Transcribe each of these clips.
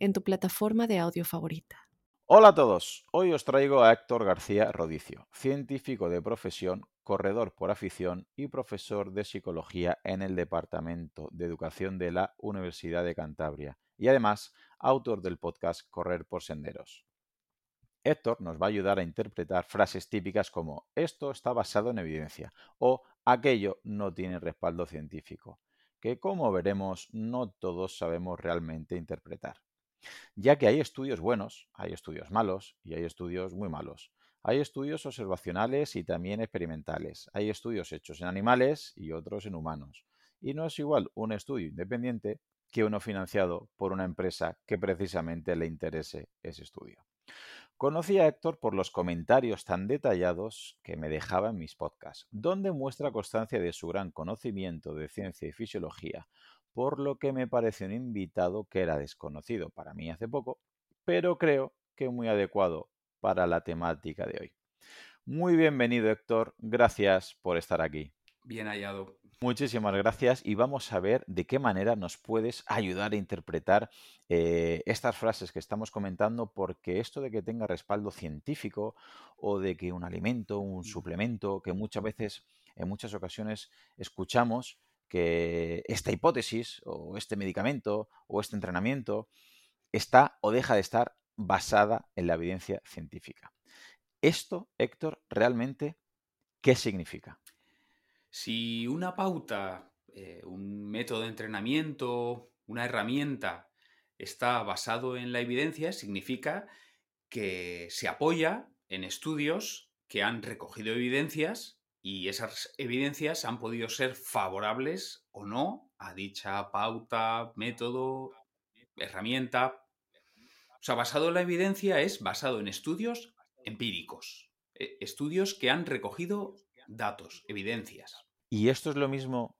en tu plataforma de audio favorita. Hola a todos, hoy os traigo a Héctor García Rodicio, científico de profesión, corredor por afición y profesor de psicología en el Departamento de Educación de la Universidad de Cantabria y además autor del podcast Correr por Senderos. Héctor nos va a ayudar a interpretar frases típicas como esto está basado en evidencia o aquello no tiene respaldo científico, que como veremos no todos sabemos realmente interpretar. Ya que hay estudios buenos, hay estudios malos y hay estudios muy malos. Hay estudios observacionales y también experimentales. Hay estudios hechos en animales y otros en humanos. Y no es igual un estudio independiente que uno financiado por una empresa que precisamente le interese ese estudio. Conocí a Héctor por los comentarios tan detallados que me dejaba en mis podcasts, donde muestra constancia de su gran conocimiento de ciencia y fisiología, por lo que me pareció un invitado que era desconocido para mí hace poco, pero creo que muy adecuado para la temática de hoy. Muy bienvenido Héctor, gracias por estar aquí. Bien hallado. Muchísimas gracias y vamos a ver de qué manera nos puedes ayudar a interpretar eh, estas frases que estamos comentando porque esto de que tenga respaldo científico o de que un alimento, un suplemento, que muchas veces, en muchas ocasiones escuchamos que esta hipótesis o este medicamento o este entrenamiento está o deja de estar basada en la evidencia científica. Esto, Héctor, realmente, ¿qué significa? Si una pauta, eh, un método de entrenamiento, una herramienta está basado en la evidencia, significa que se apoya en estudios que han recogido evidencias y esas evidencias han podido ser favorables o no a dicha pauta, método, herramienta. O sea, basado en la evidencia es basado en estudios empíricos, eh, estudios que han recogido datos, evidencias. ¿Y esto es lo mismo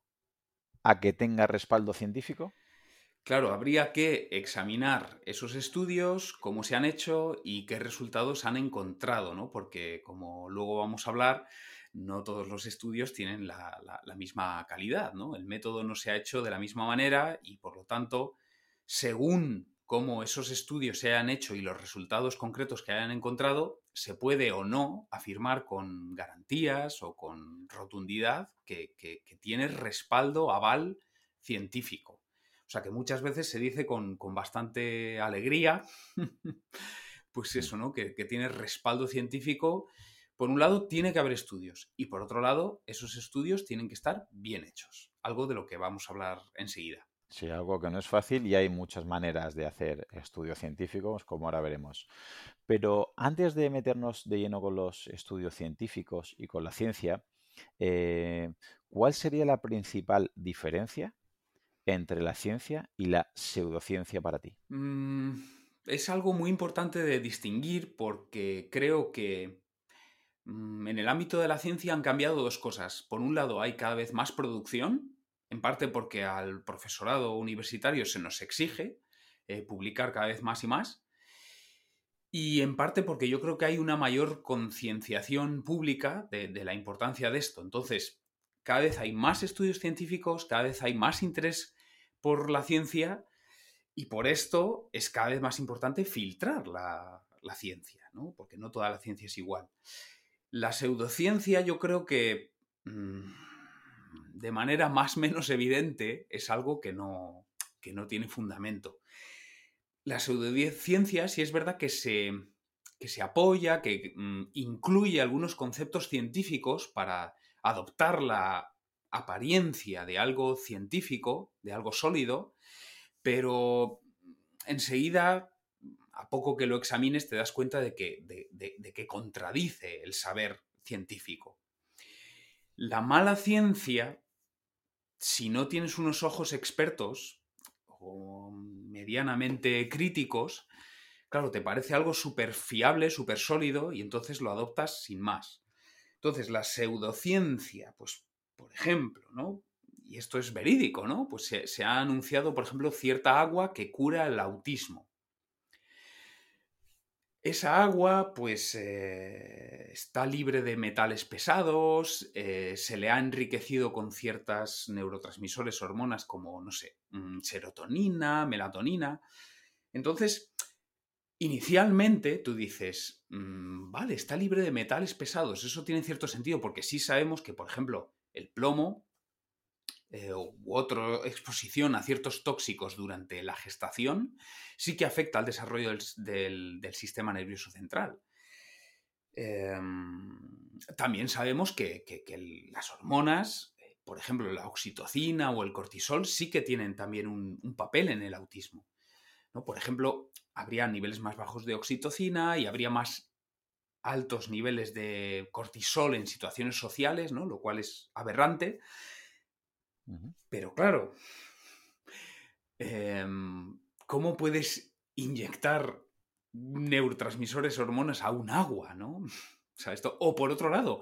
a que tenga respaldo científico? Claro, habría que examinar esos estudios, cómo se han hecho y qué resultados han encontrado, ¿no? Porque, como luego vamos a hablar, no todos los estudios tienen la, la, misma calidad, ¿no? El método no se ha hecho de la misma manera y, por lo tanto, según cómo esos estudios se hayan hecho y los resultados concretos que hayan encontrado, se puede o no afirmar con garantías o con rotundidad que, tiene respaldo, aval científico. O sea que muchas veces se dice con, bastante alegría, pues eso, ¿no? Que, que tiene respaldo científico. Por un lado, tiene que haber estudios y por otro lado, esos estudios tienen que estar bien hechos. Algo de lo que vamos a hablar enseguida. Sí, algo que no es fácil y hay muchas maneras de hacer estudios científicos, como ahora veremos. Pero antes de meternos de lleno con los estudios científicos y con la ciencia, eh, ¿cuál sería la principal diferencia entre la ciencia y la pseudociencia para ti? Mm, es algo muy importante de distinguir porque creo que en el ámbito de la ciencia han cambiado dos cosas. Por un lado, hay cada vez más producción en parte porque al profesorado universitario se nos exige eh, publicar cada vez más y más, y en parte porque yo creo que hay una mayor concienciación pública de, la importancia de esto. Entonces, cada vez hay más estudios científicos, cada vez hay más interés por la ciencia y por esto es cada vez más importante filtrar la, ciencia, ¿no? porque no toda la ciencia es igual. La pseudociencia yo creo que... Mm, de manera más o menos evidente es algo que no, no tiene fundamento. La pseudociencia sí es verdad que se, se apoya, que mm, incluye algunos conceptos científicos para adoptar la apariencia de algo científico, de algo sólido, pero enseguida, a poco que lo examines, te das cuenta de que, contradice el saber científico. La mala ciencia, si no tienes unos ojos expertos o medianamente críticos, claro, te parece algo súper fiable, súper sólido, y entonces lo adoptas sin más. Entonces, la pseudociencia, pues, por ejemplo, ¿no? Y esto es verídico, ¿no? Pues se, ha anunciado, por ejemplo, cierta agua que cura el autismo. Esa agua, pues, eh, está libre de metales pesados, eh, se le ha enriquecido con ciertas neurotransmisores, hormonas como, no sé, mm, serotonina, melatonina. Entonces, Inicialmente tú dices, mm, vale, está libre de metales pesados, eso tiene cierto sentido porque sí sabemos que, por ejemplo, el plomo eh, u otra exposición a ciertos tóxicos durante la gestación sí que afecta al desarrollo del, sistema nervioso central. Em, también sabemos que, las hormonas, eh, por ejemplo, la oxitocina o el cortisol, sí que tienen también un papel en el autismo. Por ejemplo, habría niveles más bajos de oxitocina y habría más altos niveles de cortisol en situaciones sociales, ¿no? Lo cual es aberrante. Pero claro, em, ¿cómo puedes inyectar neurotransmisores, hormonas a un agua, ¿no? O esto. O por otro lado,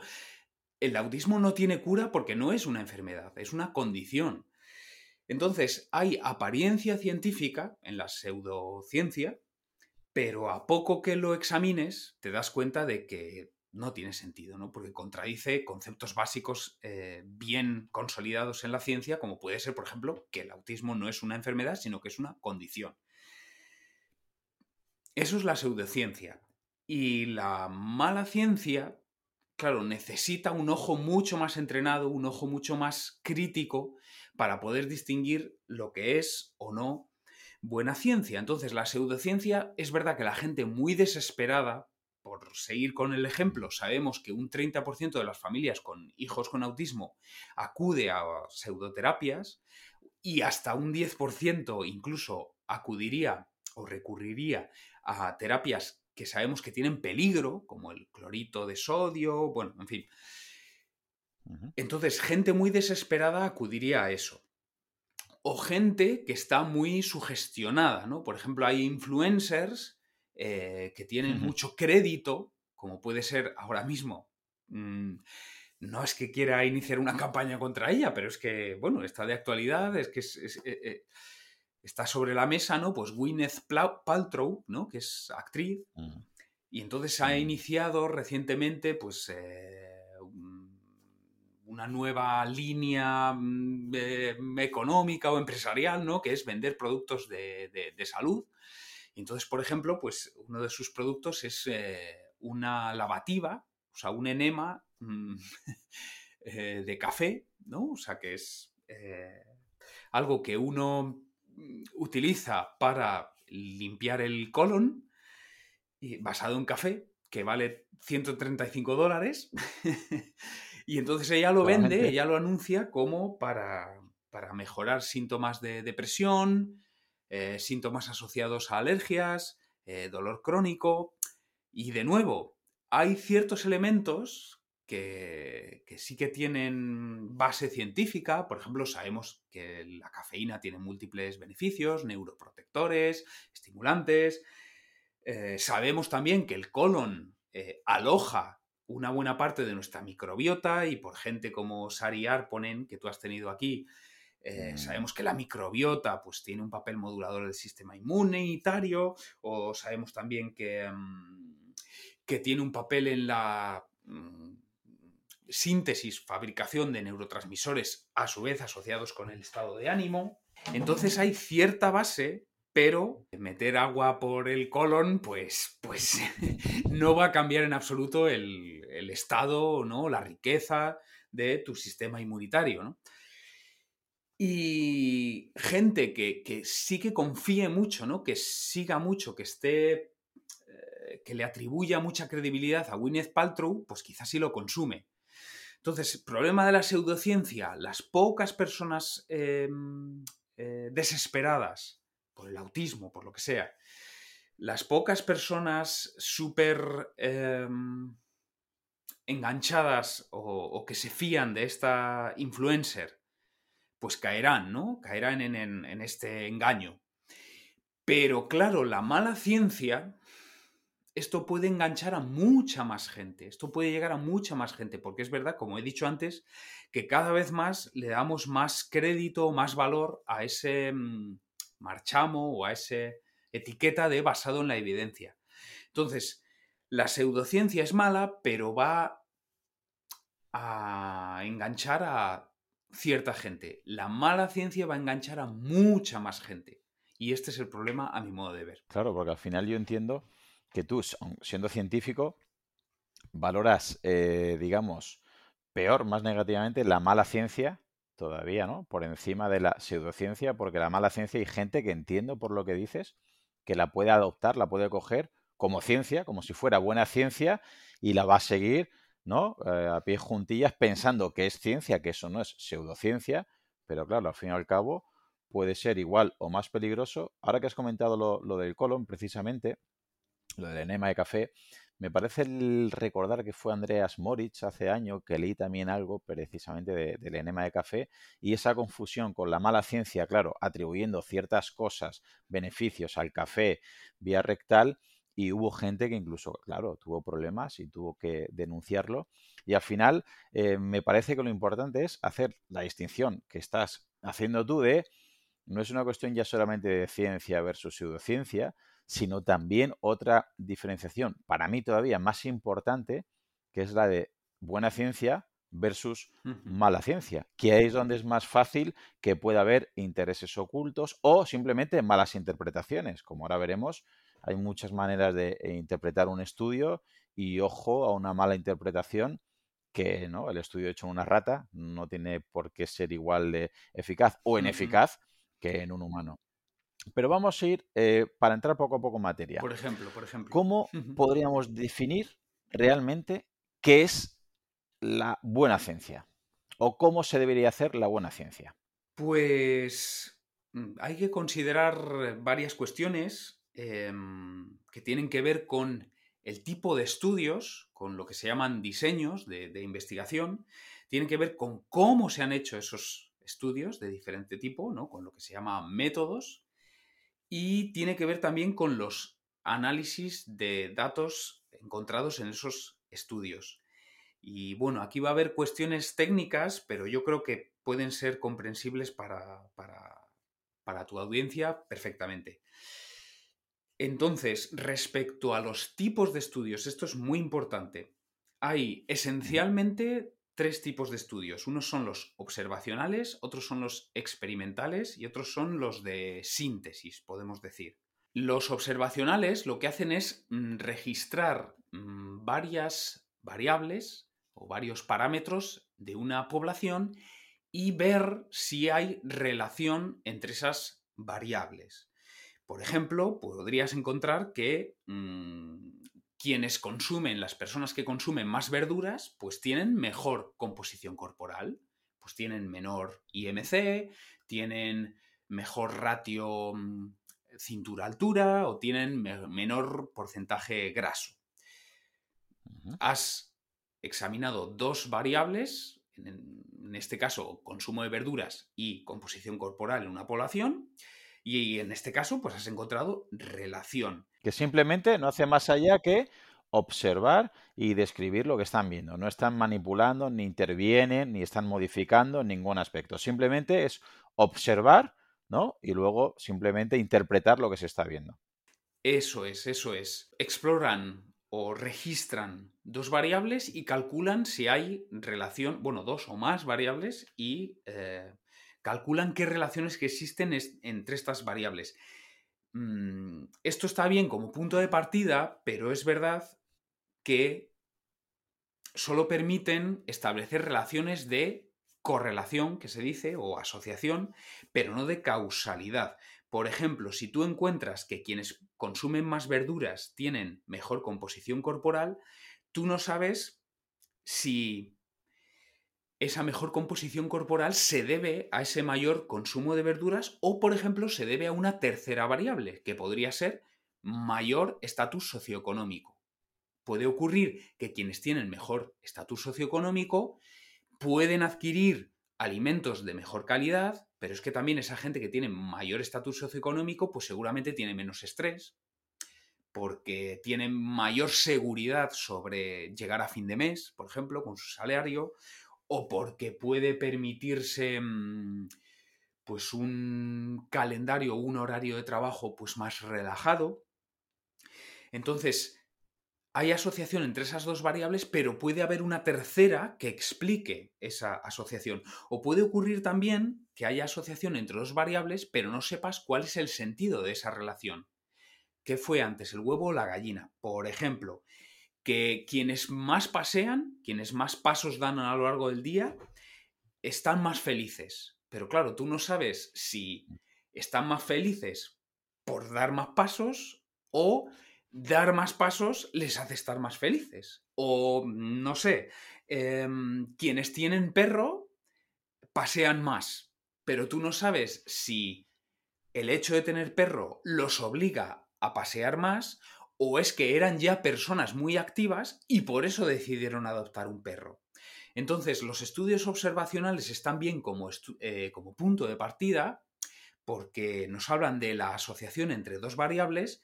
el autismo no tiene cura porque no es una enfermedad, es una condición. Entonces, hay apariencia científica en la pseudociencia, pero a poco que lo examines, te das cuenta de que no tiene sentido, ¿no? Porque contradice conceptos básicos eh, bien consolidados en la ciencia, como puede ser, por ejemplo, que el autismo no es una enfermedad, sino que es una condición. Eso es la pseudociencia. Y la mala ciencia, claro, necesita un ojo mucho más entrenado, un ojo mucho más crítico para poder distinguir lo que es o no buena ciencia. Entonces, la pseudociencia es verdad que la gente muy desesperada, por seguir con el ejemplo, sabemos que un 30% de las familias con hijos con autismo acude a pseudoterapias y hasta un 10% incluso acudiría o recurriría a terapias que sabemos que tienen peligro, como el clorito de sodio, bueno, en fin. Entonces, gente muy desesperada acudiría a eso. O gente que está muy sugestionada, ¿no? Por ejemplo, hay influencers eh, que tienen mucho crédito, como puede ser ahora mismo. Mm, no es que quiera iniciar una campaña contra ella, pero es que, bueno, está de actualidad, es que eh, eh, está sobre la mesa, ¿no? Pues Gwyneth Paltrow, ¿no? Que es actriz. Y entonces ha iniciado recientemente, pues una nueva línea mm, eh, económica o empresarial, ¿no? Que es vender productos de, salud. Y entonces, por ejemplo, pues uno de sus productos es eh, una lavativa, o sea, un enema mm, eh, de café, ¿no? O sea, que es algo que uno mm, utiliza para limpiar el colon, basado en café, que vale 135 dólares. Y entonces ella lo vende, ella lo anuncia como para, mejorar síntomas de depresión, eh, síntomas asociados a alergias, eh, dolor crónico. Y de nuevo, hay ciertos elementos que, sí que tienen base científica. Por ejemplo, sabemos que la cafeína tiene múltiples beneficios, neuroprotectores, estimulantes. Eh, sabemos también que el colon aloja una buena parte de nuestra microbiota y por gente como Sari Arponen, que tú has tenido aquí, eh, mm. sabemos que la microbiota pues, tiene un papel modulador del sistema inmunitario o sabemos también que, mm, que tiene un papel en la mm, síntesis, fabricación de neurotransmisores a su vez asociados con el estado de ánimo. Entonces hay cierta base pero meter agua por el colon, pues, pues no va a cambiar en absoluto el, estado, ¿no? La riqueza de tu sistema inmunitario, Y gente que, sí que confíe mucho, ¿no? Que siga mucho, que esté. Eh, que le atribuya mucha credibilidad a Gwyneth Paltrow, pues quizás sí lo consume. Entonces, problema de la pseudociencia, las pocas personas em, eh, desesperadas por el autismo, por lo que sea, las pocas personas súper em, enganchadas o, que se fían de esta influencer, pues caerán, ¿no? Caerán en, este engaño. Pero claro, la mala ciencia esto puede enganchar a mucha más gente, esto puede llegar a mucha más gente, porque es verdad, como he dicho antes, que cada vez más le damos más crédito, más valor a ese mm, marchamo o a esa etiqueta de basado en la evidencia. Entonces, la pseudociencia es mala, pero va a enganchar a cierta gente. La mala ciencia va a enganchar a mucha más gente. Y este es el problema a mi modo de ver. Claro, porque al final yo entiendo que tú, siendo científico, valoras, eh, digamos, peor, más negativamente, la mala ciencia todavía, ¿no? Por encima de la pseudociencia, porque la mala ciencia hay gente que entiendo por lo que dices, que la puede adoptar, la puede coger como ciencia, como si fuera buena ciencia, y la va a seguir, ¿no? Eh, a pie juntillas pensando que es ciencia, que eso no es pseudociencia, pero claro, al fin y al cabo puede ser igual o más peligroso. Ahora que has comentado lo, lo del colon, precisamente, lo del enema de café, me parece recordar que fue Andreas Moritz hace años que leí también algo precisamente del enema de café y esa confusión con la mala ciencia, claro, atribuyendo ciertas cosas, beneficios al café vía rectal y hubo gente que incluso, claro, tuvo problemas y tuvo que denunciarlo. Y al final eh, me parece que lo importante es hacer la distinción que estás haciendo tú de, no es una cuestión ya solamente de ciencia versus pseudociencia, sino también otra diferenciación, para mí todavía más importante, que es la de buena ciencia versus mala ciencia, que ahí es donde es más fácil que pueda haber intereses ocultos o simplemente malas interpretaciones. Como ahora veremos, hay muchas maneras de eh, interpretar un estudio y ojo a una mala interpretación que ¿no? el estudio hecho en una rata no tiene por qué ser igual de eficaz o ineficaz que en un humano. Pero vamos a ir, eh, para entrar poco a poco en materia. Por ejemplo, por ejemplo. ¿Cómo podríamos definir realmente qué es la buena ciencia? ¿O cómo se debería hacer la buena ciencia? Pues mm, hay que considerar varias cuestiones em, que tienen que ver con el tipo de estudios, con lo que se llaman diseños de, investigación, tienen que ver con cómo se han hecho esos estudios de diferente tipo, ¿no? con lo que se llama métodos, y tiene que ver también con los análisis de datos encontrados en esos estudios. Y bueno, aquí va a haber cuestiones técnicas, pero yo creo que pueden ser comprensibles para, para, tu audiencia perfectamente. Entonces, respecto a los tipos de estudios, esto es muy importante. Hay esencialmente tres tipos de estudios. Unos son los observacionales, otros son los experimentales y otros son los de síntesis, podemos decir. Los observacionales lo que hacen es mm, registrar mm, varias variables o varios parámetros de una población y ver si hay relación entre esas variables. Por ejemplo, podrías encontrar que mm, quienes consumen, las personas que consumen más verduras, pues tienen mejor composición corporal, pues tienen menor IMC, tienen mejor ratio mm, cintura-altura o tienen menor porcentaje graso. Has examinado dos variables, en este caso consumo de verduras y composición corporal en una población, y en este caso pues has encontrado relación que simplemente no hace más allá que observar y describir lo que están viendo. No están manipulando, ni intervienen, ni están modificando en ningún aspecto. Simplemente es observar, ¿no? Y luego simplemente interpretar lo que se está viendo. Eso es, eso es. Exploran o registran dos variables y calculan si hay relación, bueno, dos o más variables y eh, calculan qué relaciones que existen entre estas variables. Mm, esto está bien como punto de partida, pero es verdad que solo permiten establecer relaciones de correlación, que se dice, o asociación, pero no de causalidad. Por ejemplo, si tú encuentras que quienes consumen más verduras tienen mejor composición corporal, tú no sabes si esa mejor composición corporal se debe a ese mayor consumo de verduras o, por ejemplo, se debe a una tercera variable, que podría ser mayor estatus socioeconómico. Puede ocurrir que quienes tienen mejor estatus socioeconómico pueden adquirir alimentos de mejor calidad, pero es que también esa gente que tiene mayor estatus socioeconómico, pues seguramente tiene menos estrés, porque tienen mayor seguridad sobre llegar a fin de mes, por ejemplo, con su salario, o porque puede permitirse mm, pues un calendario, un horario de trabajo pues más relajado. Entonces, hay asociación entre esas dos variables, pero puede haber una tercera que explique esa asociación. O puede ocurrir también que haya asociación entre dos variables, pero no sepas cuál es el sentido de esa relación. ¿Qué fue antes, el huevo o la gallina? Por ejemplo, que quienes más pasean, quienes más pasos dan a lo largo del día, están más felices. Pero claro, tú no sabes si están más felices por dar más pasos o dar más pasos les hace estar más felices. O, no sé, em, quienes tienen perro pasean más, pero tú no sabes si el hecho de tener perro los obliga a pasear más o es que eran ya personas muy activas y por eso decidieron adoptar un perro. Entonces, los estudios observacionales están bien como, eh, como punto de partida porque nos hablan de la asociación entre dos variables,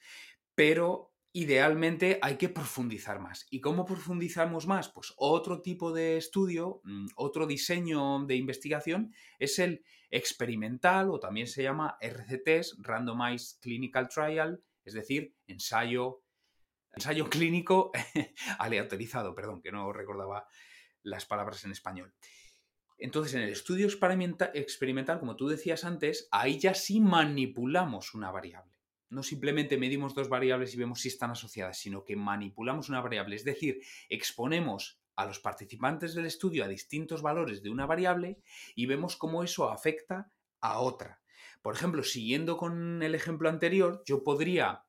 pero idealmente hay que profundizar más. ¿Y cómo profundizamos más? Pues otro tipo de estudio, mm, otro diseño de investigación es el experimental o también se llama RCTs, Randomized Clinical Trial, es decir, ensayo, ensayo clínico aleatorizado, perdón, que no recordaba las palabras en español. Entonces, en el estudio experimental, como tú decías antes, ahí ya sí manipulamos una variable no simplemente medimos dos variables y vemos si están asociadas, sino que manipulamos una variable, es decir, exponemos a los participantes del estudio a distintos valores de una variable y vemos cómo eso afecta a otra. Por ejemplo, siguiendo con el ejemplo anterior, yo podría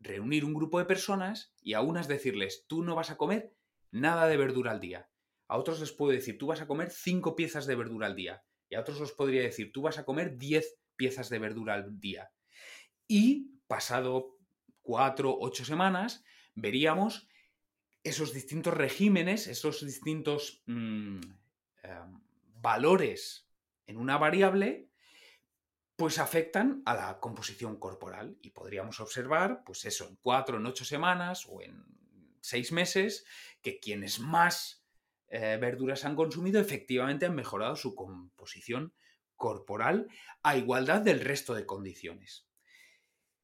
reunir un grupo de personas y a unas decirles, tú no vas a comer nada de verdura al día. A otros les puedo decir, tú vas a comer cinco piezas de verdura al día. Y a otros les podría decir, tú vas a comer diez piezas de verdura al día. Y pasado cuatro, ocho semanas, veríamos esos distintos regímenes, esos distintos mm, em, valores en una variable, pues afectan a la composición corporal. Y podríamos observar, pues eso, en cuatro, en ocho semanas o en seis meses, que quienes más eh, verduras han consumido efectivamente han mejorado su composición corporal a igualdad del resto de condiciones.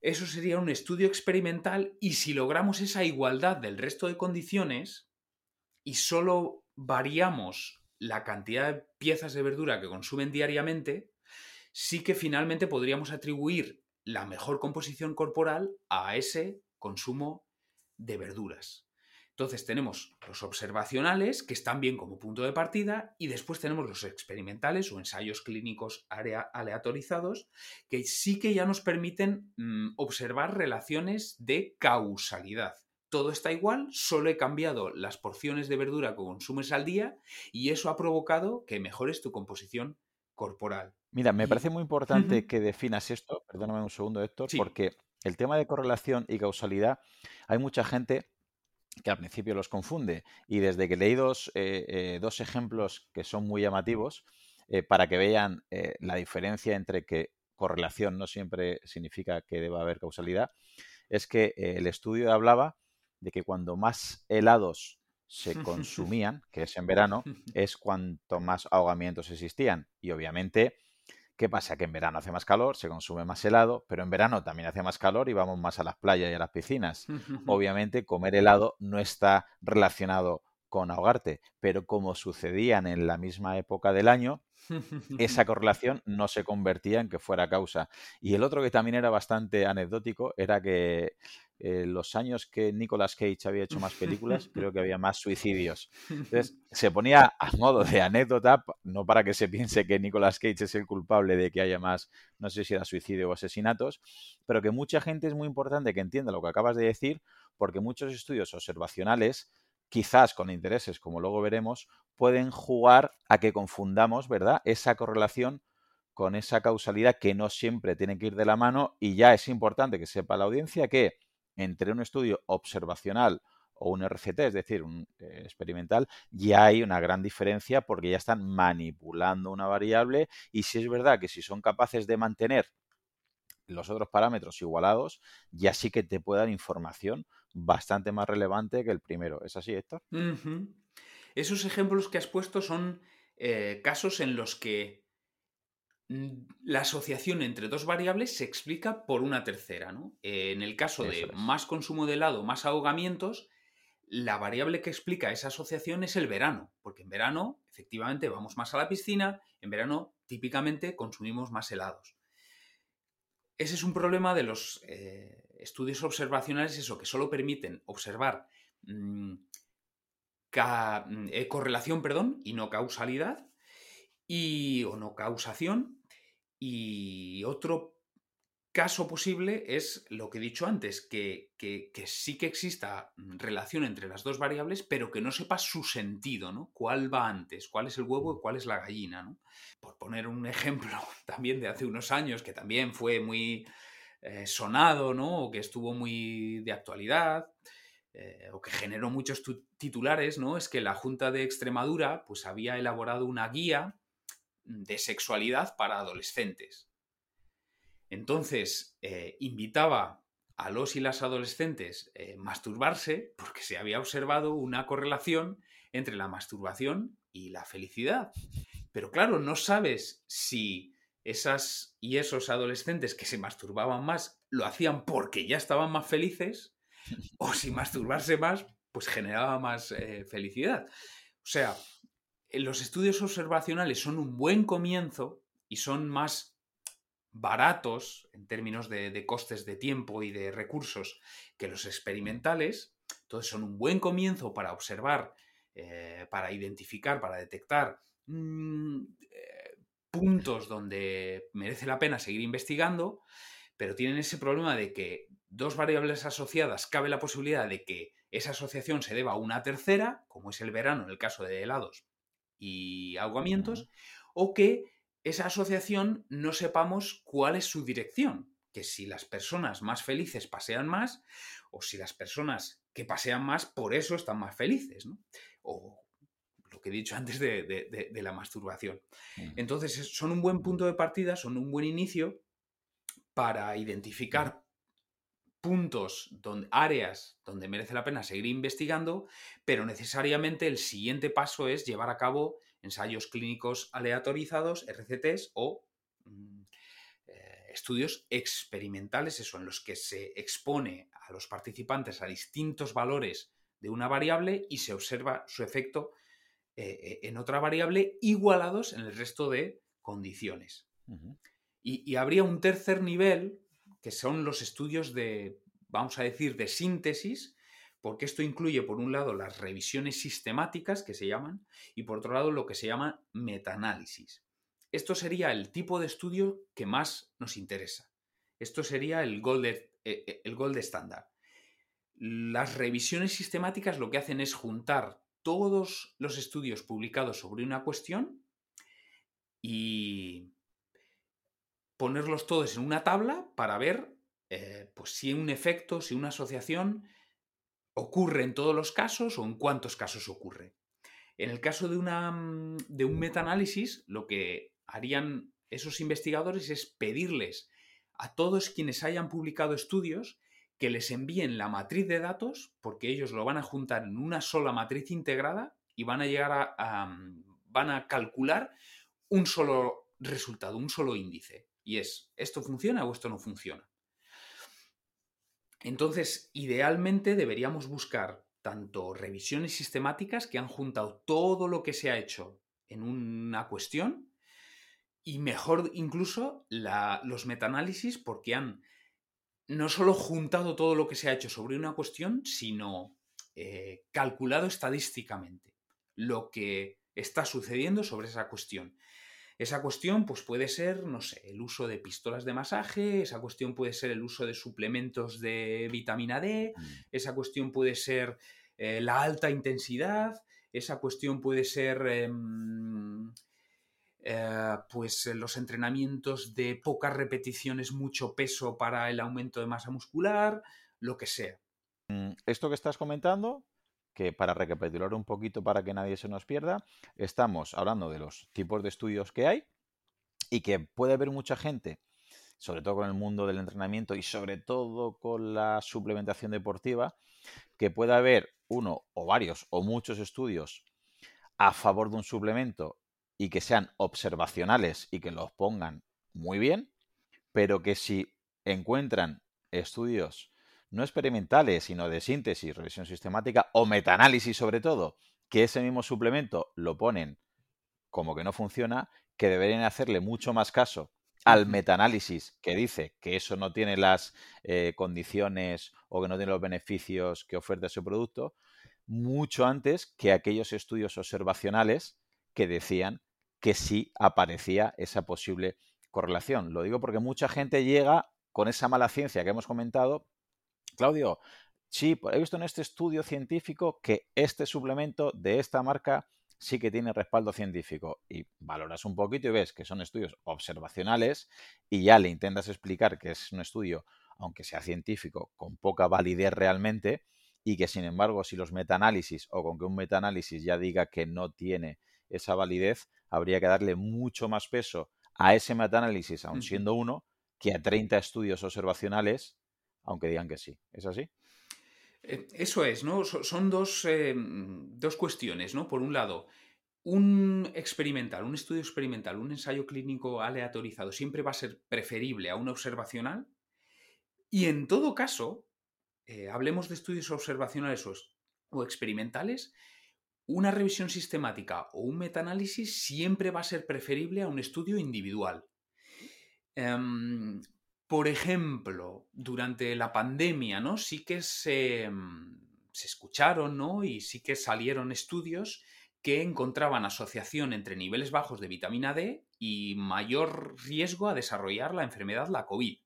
Eso sería un estudio experimental y si logramos esa igualdad del resto de condiciones y solo variamos la cantidad de piezas de verdura que consumen diariamente, sí que finalmente podríamos atribuir la mejor composición corporal a ese consumo de verduras. Entonces tenemos los observacionales, que están bien como punto de partida, y después tenemos los experimentales o ensayos clínicos aleatorizados, que sí que ya nos permiten mm, observar relaciones de causalidad. Todo está igual, solo he cambiado las porciones de verdura que consumes al día y eso ha provocado que mejores tu composición corporal. Mira, me parece muy importante que definas esto, perdóname un segundo Héctor, porque el tema de correlación y causalidad, hay mucha gente que al principio los confunde. Y desde que leí dos, eh, eh, dos ejemplos que son muy llamativos, eh, para que vean la diferencia entre que correlación no siempre significa que deba haber causalidad, es que el estudio hablaba de que cuando más helados se consumían, que es en verano, es cuanto más ahogamientos existían. Y obviamente ¿Qué pasa? Que en verano hace más calor, se consume más helado, pero en verano también hace más calor y vamos más a las playas y a las piscinas. Obviamente, comer helado no está relacionado con ahogarte, pero como sucedían en la misma época del año, esa correlación no se convertía en que fuera causa. Y el otro que también era bastante anecdótico era que eh, los años que Nicolas Cage había hecho más películas, creo que había más suicidios. Entonces, se ponía a modo de anécdota, no para que se piense que Nicolas Cage es el culpable de que haya más, no sé si era suicidio o asesinatos, pero que mucha gente es muy importante que entienda lo que acabas de decir, porque muchos estudios observacionales, quizás con intereses, como luego veremos, pueden jugar a que confundamos, ¿verdad?, esa correlación con esa causalidad que no siempre tiene que ir de la mano y ya es importante que sepa la audiencia que entre un estudio observacional o un RCT, es decir, un eh, experimental, ya hay una gran diferencia porque ya están manipulando una variable y si es verdad que si son capaces de mantener los otros parámetros igualados, ya sí que te puede dar información bastante más relevante que el primero. ¿Es así, Héctor? Esos ejemplos que has puesto son eh, casos en los que la asociación entre dos variables se explica por una tercera. ¿no? en el caso de más consumo de helado, más ahogamientos, la variable que explica esa asociación es el verano, porque en verano efectivamente vamos más a la piscina, en verano típicamente consumimos más helados. Ese es un problema de los eh, estudios observacionales, eso, que solo permiten observar mm, mm, eh, correlación perdón, y no causalidad, y, o no causación. Y otro caso posible es lo que he dicho antes, que, sí que exista relación entre las dos variables, pero que no sepa su sentido, ¿no? ¿Cuál va antes? ¿Cuál es el huevo y cuál es la gallina? ¿no? Por poner un ejemplo también de hace unos años, que también fue muy eh, sonado, ¿no? O que estuvo muy de actualidad, eh, o que generó muchos titulares, ¿no? Es que la Junta de Extremadura, pues había elaborado una guía de sexualidad para adolescentes entonces, eh, invitaba a los y las adolescentes a eh, masturbarse porque se había observado una correlación entre la masturbación y la felicidad. Pero claro, no sabes si esas y esos adolescentes que se masturbaban más lo hacían porque ya estaban más felices o si masturbarse más pues generaba más eh, felicidad. O sea, los estudios observacionales son un buen comienzo y son más baratos en términos de, costes de tiempo y de recursos que los experimentales. Entonces son un buen comienzo para observar, eh, para identificar, para detectar mm, eh, puntos donde merece la pena seguir investigando, pero tienen ese problema de que dos variables asociadas cabe la posibilidad de que esa asociación se deba a una tercera, como es el verano en el caso de helados y ahogamientos, o que esa asociación no sepamos cuál es su dirección, que si las personas más felices pasean más o si las personas que pasean más por eso están más felices, ¿no? O lo que he dicho antes de, la masturbación. Entonces, son un buen punto de partida, son un buen inicio para identificar puntos, donde, áreas donde merece la pena seguir investigando, pero necesariamente el siguiente paso es llevar a cabo ensayos clínicos aleatorizados, RCTs o mm, eh, estudios experimentales, eso, en los que se expone a los participantes a distintos valores de una variable y se observa su efecto eh, eh, en otra variable igualados en el resto de condiciones. y, habría un tercer nivel, que son los estudios de, vamos a decir, de síntesis, porque esto incluye, por un lado, las revisiones sistemáticas, que se llaman, y por otro lado, lo que se llama metaanálisis. Esto sería el tipo de estudio que más nos interesa. Esto sería el gold, eh, eh, el gold estándar. Las revisiones sistemáticas lo que hacen es juntar todos los estudios publicados sobre una cuestión y ponerlos todos en una tabla para ver eh, pues, si un efecto, si una asociación ¿Ocurre en todos los casos o en cuántos casos ocurre? En el caso de, una, mm, de un metaanálisis, lo que harían esos investigadores es pedirles a todos quienes hayan publicado estudios que les envíen la matriz de datos, porque ellos lo van a juntar en una sola matriz integrada y van a llegar a, mm, van a calcular un solo resultado, un solo índice. Y es, ¿esto funciona o esto no funciona? Entonces, idealmente deberíamos buscar tanto revisiones sistemáticas que han juntado todo lo que se ha hecho en una cuestión y mejor incluso los metaanálisis porque han no solo juntado todo lo que se ha hecho sobre una cuestión, sino eh, calculado estadísticamente lo que está sucediendo sobre esa cuestión. Esa cuestión pues puede ser, no sé, el uso de pistolas de masaje, esa cuestión puede ser el uso de suplementos de vitamina D, mm. esa cuestión puede ser eh, la alta intensidad, esa cuestión puede ser em, eh, pues los entrenamientos de pocas repeticiones, mucho peso para el aumento de masa muscular, lo que sea. Mm, esto que estás comentando que para recapitular un poquito para que nadie se nos pierda, estamos hablando de los tipos de estudios que hay y que puede haber mucha gente sobre todo con el mundo del entrenamiento y sobre todo con la suplementación deportiva, que pueda haber uno o varios o muchos estudios a favor de un suplemento y que sean observacionales y que los pongan muy bien, pero que si encuentran estudios no experimentales, sino de síntesis, revisión sistemática o metaanálisis sobre todo, que ese mismo suplemento lo ponen como que no funciona, que deberían hacerle mucho más caso al metaanálisis que dice que eso no tiene las eh, condiciones o que no tiene los beneficios que oferta ese producto, mucho antes que aquellos estudios observacionales que decían que sí aparecía esa posible correlación. Lo digo porque mucha gente llega con esa mala ciencia que hemos comentado. Claudio, sí, he visto en este estudio científico que este suplemento de esta marca sí que tiene respaldo científico y valoras un poquito y ves que son estudios observacionales y ya le intentas explicar que es un estudio, aunque sea científico, con poca validez realmente y que sin embargo si los metaanálisis o con que un metaanálisis ya diga que no tiene esa validez, habría que darle mucho más peso a ese metaanálisis, aun siendo uno, que a 30 estudios observacionales, aunque digan que sí. ¿Es así? Eh, eso es, ¿no? Son dos, eh, dos, cuestiones, ¿no? Por un lado, un experimental, un estudio experimental, un ensayo clínico aleatorizado siempre va a ser preferible a un observacional. Y en todo caso, eh, hablemos de estudios observacionales o experimentales, una revisión sistemática o un metaanálisis siempre va a ser preferible a un estudio individual. Em, por ejemplo, durante la pandemia, ¿no? Sí que se, mm, se escucharon, ¿no? Y sí que salieron estudios que encontraban asociación entre niveles bajos de vitamina D y mayor riesgo a desarrollar la enfermedad, la COVID.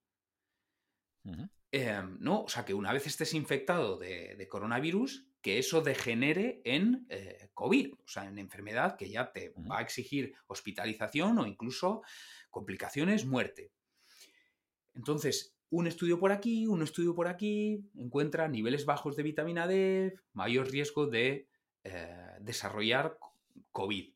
Em, ¿no? O sea, que una vez estés infectado de coronavirus, que eso degenere en eh, COVID, o sea, en enfermedad que ya te va a exigir hospitalización o incluso complicaciones, muerte. Entonces, un estudio por aquí, un estudio por aquí, encuentra niveles bajos de vitamina D, mayor riesgo de eh, desarrollar COVID.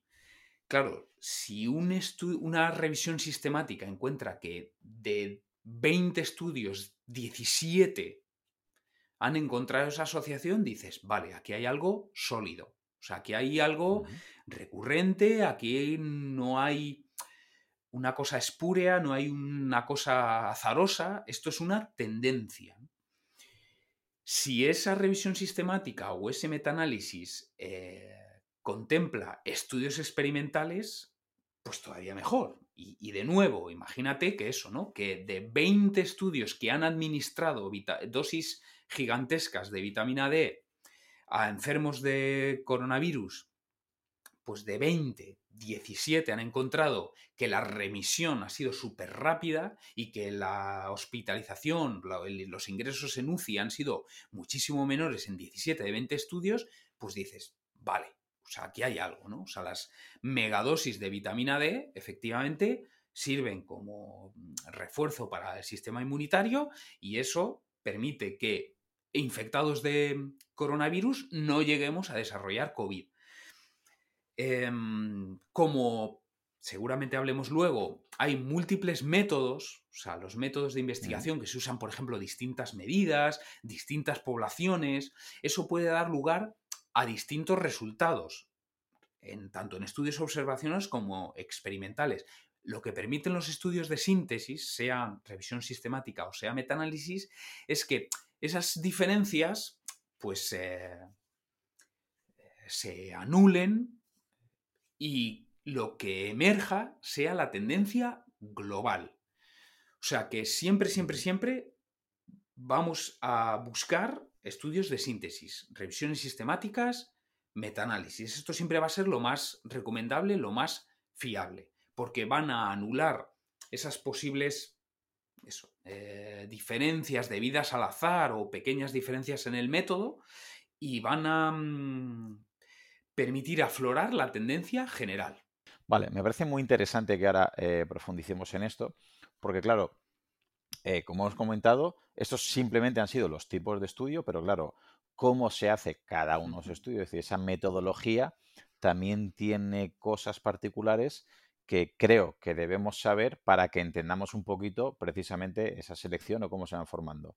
Claro, si un una revisión sistemática encuentra que de 20 estudios, 17 han encontrado esa asociación, dices, vale, aquí hay algo sólido. O sea, aquí hay algo recurrente, aquí no hay una cosa espúrea, no hay una cosa azarosa, esto es una tendencia. Si esa revisión sistemática o ese metaanálisis eh, contempla estudios experimentales, pues todavía mejor. Y, y, de nuevo, imagínate que eso, ¿no? Que de 20 estudios que han administrado dosis gigantescas de vitamina D a enfermos de coronavirus, pues de 20, 17 han encontrado que la remisión ha sido súper rápida y que la hospitalización, los ingresos en UCI han sido muchísimo menores en 17 de 20 estudios, pues dices, vale, o sea, aquí hay algo, ¿no? O sea, las megadosis de vitamina D efectivamente sirven como refuerzo para el sistema inmunitario y eso permite que infectados de coronavirus no lleguemos a desarrollar COVID. Em, como seguramente hablemos luego, hay múltiples métodos, o sea, los métodos de investigación que se usan, por ejemplo, distintas medidas, distintas poblaciones, eso puede dar lugar a distintos resultados, en, tanto en estudios observacionales como experimentales. Lo que permiten los estudios de síntesis, sea revisión sistemática o sea metaanálisis, es que esas diferencias pues eh, se anulen y lo que emerja sea la tendencia global. O sea que siempre, siempre, siempre vamos a buscar estudios de síntesis, revisiones sistemáticas, metaanálisis. Esto siempre va a ser lo más recomendable, lo más fiable, porque van a anular esas posibles eso, eh, diferencias debidas al azar o pequeñas diferencias en el método y van a mm, permitir aflorar la tendencia general. Vale, me parece muy interesante que ahora eh, profundicemos en esto, porque claro, eh, como hemos comentado, estos simplemente han sido los tipos de estudio, pero claro, cómo se hace cada uno de los estudios, es decir, esa metodología también tiene cosas particulares que creo que debemos saber para que entendamos un poquito precisamente esa selección o cómo se van formando.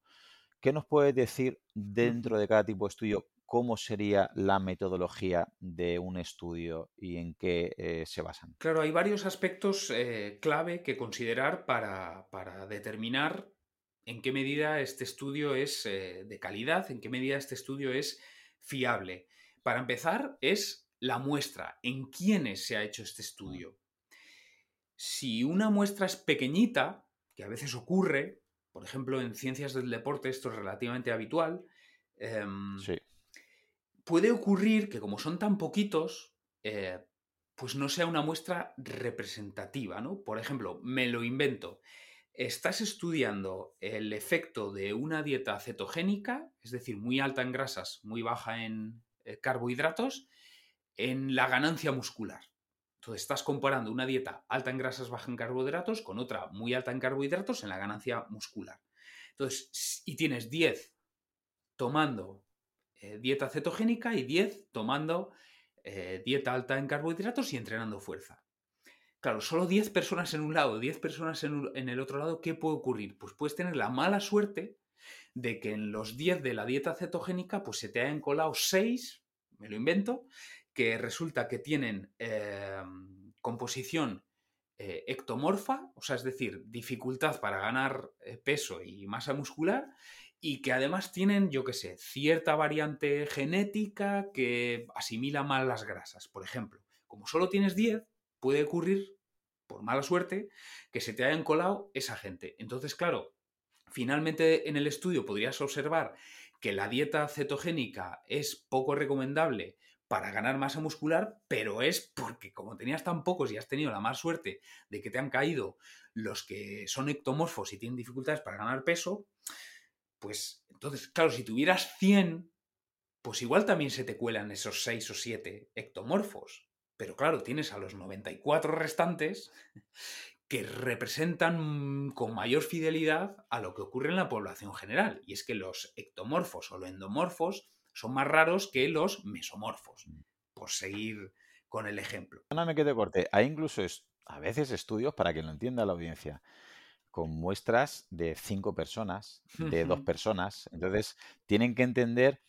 ¿Qué nos puedes decir dentro de cada tipo de estudio? ¿Cómo sería la metodología de un estudio y en qué eh, se basan? Claro, hay varios aspectos eh, clave que considerar para, determinar en qué medida este estudio es eh, de calidad, en qué medida este estudio es fiable. Para empezar, es la muestra, en quiénes se ha hecho este estudio. Si una muestra es pequeñita, que a veces ocurre, por ejemplo, en ciencias del deporte esto es relativamente habitual, em, puede ocurrir que como son tan poquitos, eh, pues no sea una muestra representativa, ¿no? Por ejemplo, me lo invento. Estás estudiando el efecto de una dieta cetogénica, es decir, muy alta en grasas, muy baja en eh, carbohidratos, en la ganancia muscular. Entonces estás comparando una dieta alta en grasas, baja en carbohidratos con otra muy alta en carbohidratos en la ganancia muscular. Entonces, y tienes 10 tomando eh, dieta cetogénica y 10 tomando eh, dieta alta en carbohidratos y entrenando fuerza. Claro, solo 10 personas en un lado, 10 personas en, el otro lado, ¿qué puede ocurrir? Pues puedes tener la mala suerte de que en los 10 de la dieta cetogénica pues se te hayan colado 6, me lo invento, que resulta que tienen em, composición eh, ectomorfa, o sea, es decir, dificultad para ganar peso y masa muscular, y que además tienen, yo qué sé, cierta variante genética que asimila mal las grasas. Por ejemplo, como solo tienes 10, puede ocurrir, por mala suerte, que se te hayan colado esa gente. Entonces, claro, finalmente en el estudio podrías observar que la dieta cetogénica es poco recomendable para ganar masa muscular, pero es porque como tenías tan pocos y has tenido la más suerte de que te han caído los que son ectomorfos y tienen dificultades para ganar peso, pues entonces, claro, si tuvieras 100, pues igual también se te cuelan esos 6 o 7 ectomorfos. Pero claro, tienes a los 94 restantes que representan con mayor fidelidad a lo que ocurre en la población general. Y es que los ectomorfos o los endomorfos son más raros que los mesomorfos, mm. por seguir con el ejemplo. me que corte. Hay incluso a veces estudios, para que lo entienda la audiencia, con muestras de cinco personas, de dos personas. Entonces, tienen que entender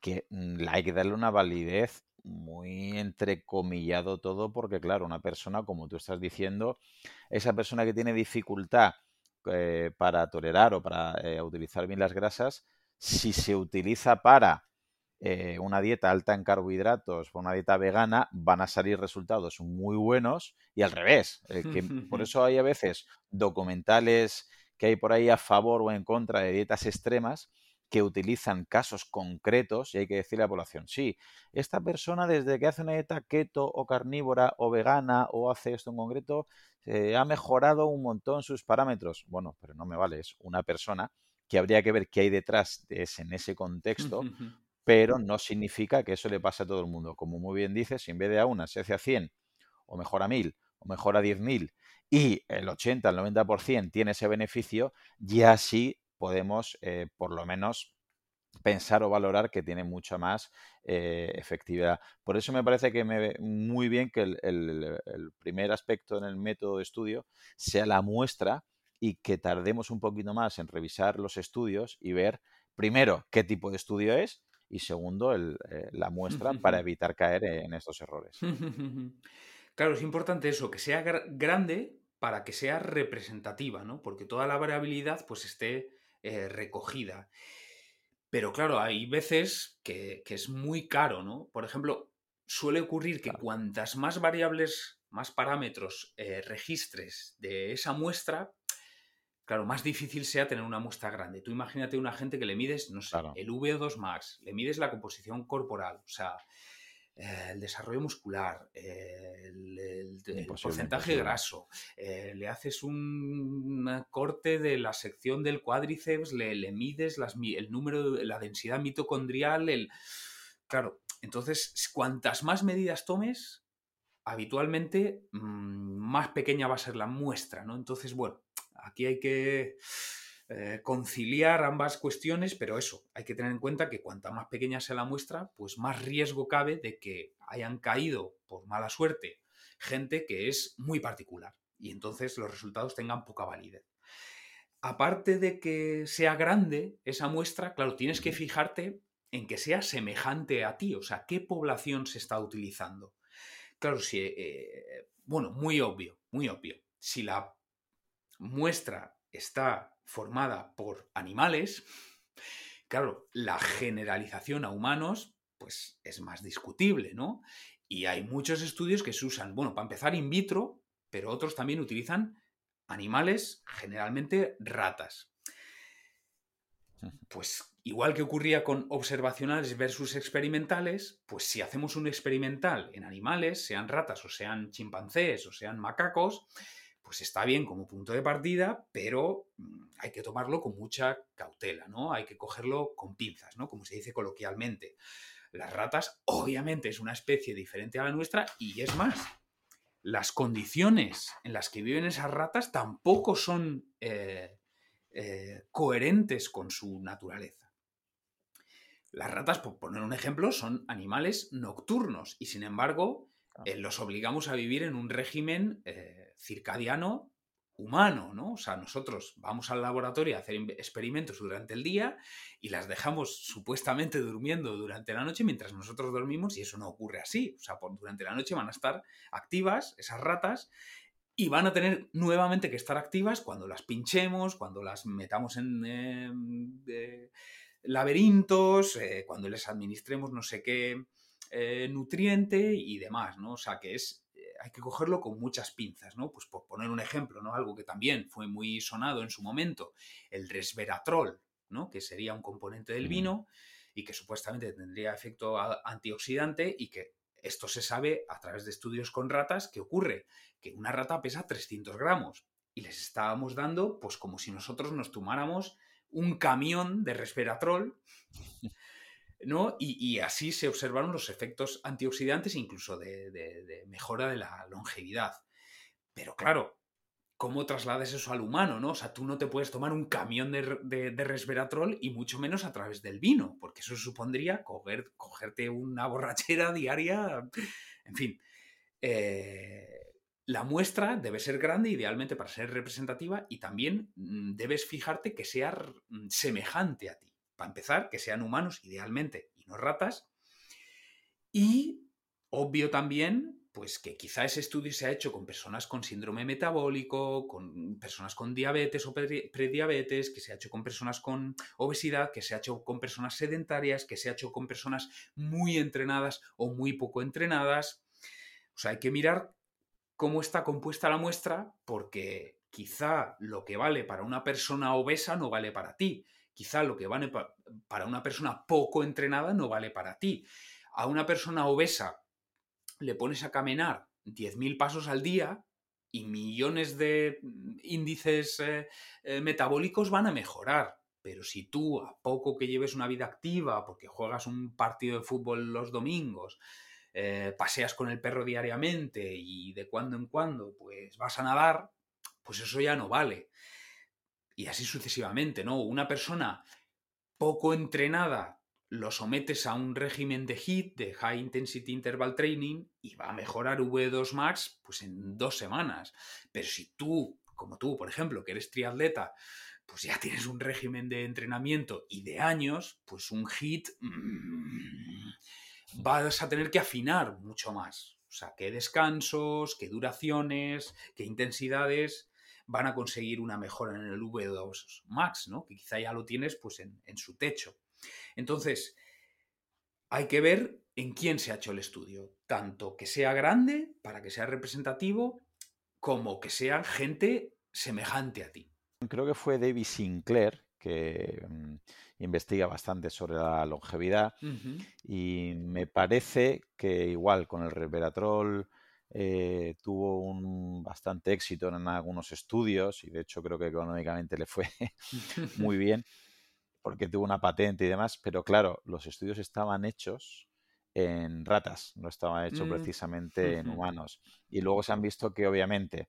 que mm, hay que darle una validez muy entrecomillado todo, porque claro, una persona, como tú estás diciendo, esa persona que tiene dificultad eh, para tolerar o para eh, utilizar bien las grasas, si se utiliza para eh, una dieta alta en carbohidratos o una dieta vegana, van a salir resultados muy buenos y al revés. Eh, que por eso hay a veces documentales que hay por ahí a favor o en contra de dietas extremas que utilizan casos concretos y hay que decirle a la población, sí, esta persona desde que hace una dieta keto o carnívora o vegana o hace esto en concreto, eh, ha mejorado un montón sus parámetros. Bueno, pero no me vale, es una persona que habría que ver qué hay detrás de ese, en ese contexto pero no significa que eso le pase a todo el mundo. Como muy bien dices, si en vez de a una se hace a 100, o mejor a 1000, o mejor a 10.000, y el 80, el 90% tiene ese beneficio, ya sí podemos, eh, por lo menos, pensar o valorar que tiene mucha más eh, efectividad. Por eso me parece que me ve muy bien que el, primer aspecto en el método de estudio sea la muestra y que tardemos un poquito más en revisar los estudios y ver primero qué tipo de estudio es y segundo, eh, la muestra para evitar caer en estos errores. Claro, es importante eso, que sea grande para que sea representativa, ¿no? Porque toda la variabilidad pues esté eh, recogida. Pero claro, hay veces que, es muy caro, ¿no? Por ejemplo, suele ocurrir que cuantas más variables, más parámetros eh, registres de esa muestra, claro, más difícil sea tener una muestra grande. Tú imagínate una gente que le mides, no sé, el VO2 max, le mides la composición corporal, o sea, eh, el desarrollo muscular, el, porcentaje graso, eh, le haces un corte de la sección del cuádriceps, le, mides el número, la densidad mitocondrial, el... Claro, entonces, cuantas más medidas tomes, habitualmente mm, más pequeña va a ser la muestra, ¿no? Entonces, bueno, Aquí hay que eh, conciliar ambas cuestiones, pero eso, hay que tener en cuenta que cuanta más pequeña sea la muestra, pues más riesgo cabe de que hayan caído por mala suerte gente que es muy particular y entonces los resultados tengan poca validez. Aparte de que sea grande esa muestra, claro, tienes que fijarte en que sea semejante a ti, o sea, qué población se está utilizando. Claro, si, eh, bueno, muy obvio, muy obvio. Si la muestra está formada por animales, claro, la generalización a humanos, pues es más discutible, ¿no? Y hay muchos estudios que se usan, bueno, para empezar in vitro, pero otros también utilizan animales, generalmente ratas. Pues igual que ocurría con observacionales versus experimentales, pues si hacemos un experimental en animales, sean ratas o sean chimpancés o sean macacos, pues está bien como punto de partida, pero mm, hay que tomarlo con mucha cautela, ¿no? Hay que cogerlo con pinzas, ¿no? Como se dice coloquialmente. Las ratas, obviamente, es una especie diferente a la nuestra y es más, las condiciones en las que viven esas ratas tampoco son eh, eh, coherentes con su naturaleza. Las ratas, por poner un ejemplo, son animales nocturnos y sin embargo eh, los obligamos a vivir en un régimen circadiano humano, ¿no? O sea, nosotros vamos al laboratorio a hacer experimentos durante el día y las dejamos supuestamente durmiendo durante la noche mientras nosotros dormimos y eso no ocurre así. O sea, durante la noche van a estar activas esas ratas y van a tener nuevamente que estar activas cuando las pinchemos, cuando las metamos en em, laberintos, eh, cuando les administremos no sé qué eh, nutriente y demás, ¿no? O sea, que es hay que cogerlo con muchas pinzas, ¿no? Pues por poner un ejemplo, ¿no? Algo que también fue muy sonado en su momento, el resveratrol, ¿no? Que sería un componente del vino y que supuestamente tendría efecto antioxidante y que esto se sabe a través de estudios con ratas que ocurre que una rata pesa 300 gramos y les estábamos dando pues como si nosotros nos tomáramos un camión de resveratrol y, así se observaron los efectos antioxidantes, incluso de, mejora de la longevidad. Pero claro, ¿cómo trasladas eso al humano? ¿no? O sea, tú no te puedes tomar un camión de, resveratrol y mucho menos a través del vino, porque eso supondría coger, cogerte una borrachera diaria. En fin. Eh, la muestra debe ser grande, idealmente para ser representativa, y también mm, debes fijarte que sea mm, semejante a ti. Para empezar, que sean humanos idealmente y no ratas. Y obvio también, pues que quizá ese estudio se ha hecho con personas con síndrome metabólico, con personas con diabetes o prediabetes, que se ha hecho con personas con obesidad, que se ha hecho con personas sedentarias, que se ha hecho con personas muy entrenadas o muy poco entrenadas. O sea, hay que mirar cómo está compuesta la muestra porque quizá lo que vale para una persona obesa no vale para ti quizá lo que vale para una persona poco entrenada no vale para ti. A una persona obesa le pones a caminar 10.000 pasos al día y millones de índices eh, eh, metabólicos van a mejorar. Pero si tú, a poco que lleves una vida activa, porque juegas un partido de fútbol los domingos, eh, paseas con el perro diariamente y de cuando en cuando pues vas a nadar, pues eso ya no vale y así sucesivamente, ¿no? Una persona poco entrenada lo sometes a un régimen de HIIT, de High Intensity Interval Training, y va a mejorar V2 Max pues en dos semanas. Pero si tú, como tú, por ejemplo, que eres triatleta, pues ya tienes un régimen de entrenamiento y de años, pues un HIIT mmm, vas a tener que afinar mucho más. O sea, qué descansos, qué duraciones, qué intensidades van a conseguir una mejora en el V2 Max, ¿no? Que quizá ya lo tienes pues en, su techo. Entonces, hay que ver en quién se ha hecho el estudio. Tanto que sea grande, para que sea representativo, como que sea gente semejante a ti. Creo que fue David Sinclair que mm, investiga bastante sobre la longevidad y me parece que igual con el resveratrol eh, tuvo un bastante éxito en algunos estudios y de hecho creo que económicamente le fue muy bien porque tuvo una patente y demás, pero claro, los estudios estaban hechos en ratas, no estaban hechos mm, precisamente en humanos. Y luego se han visto que obviamente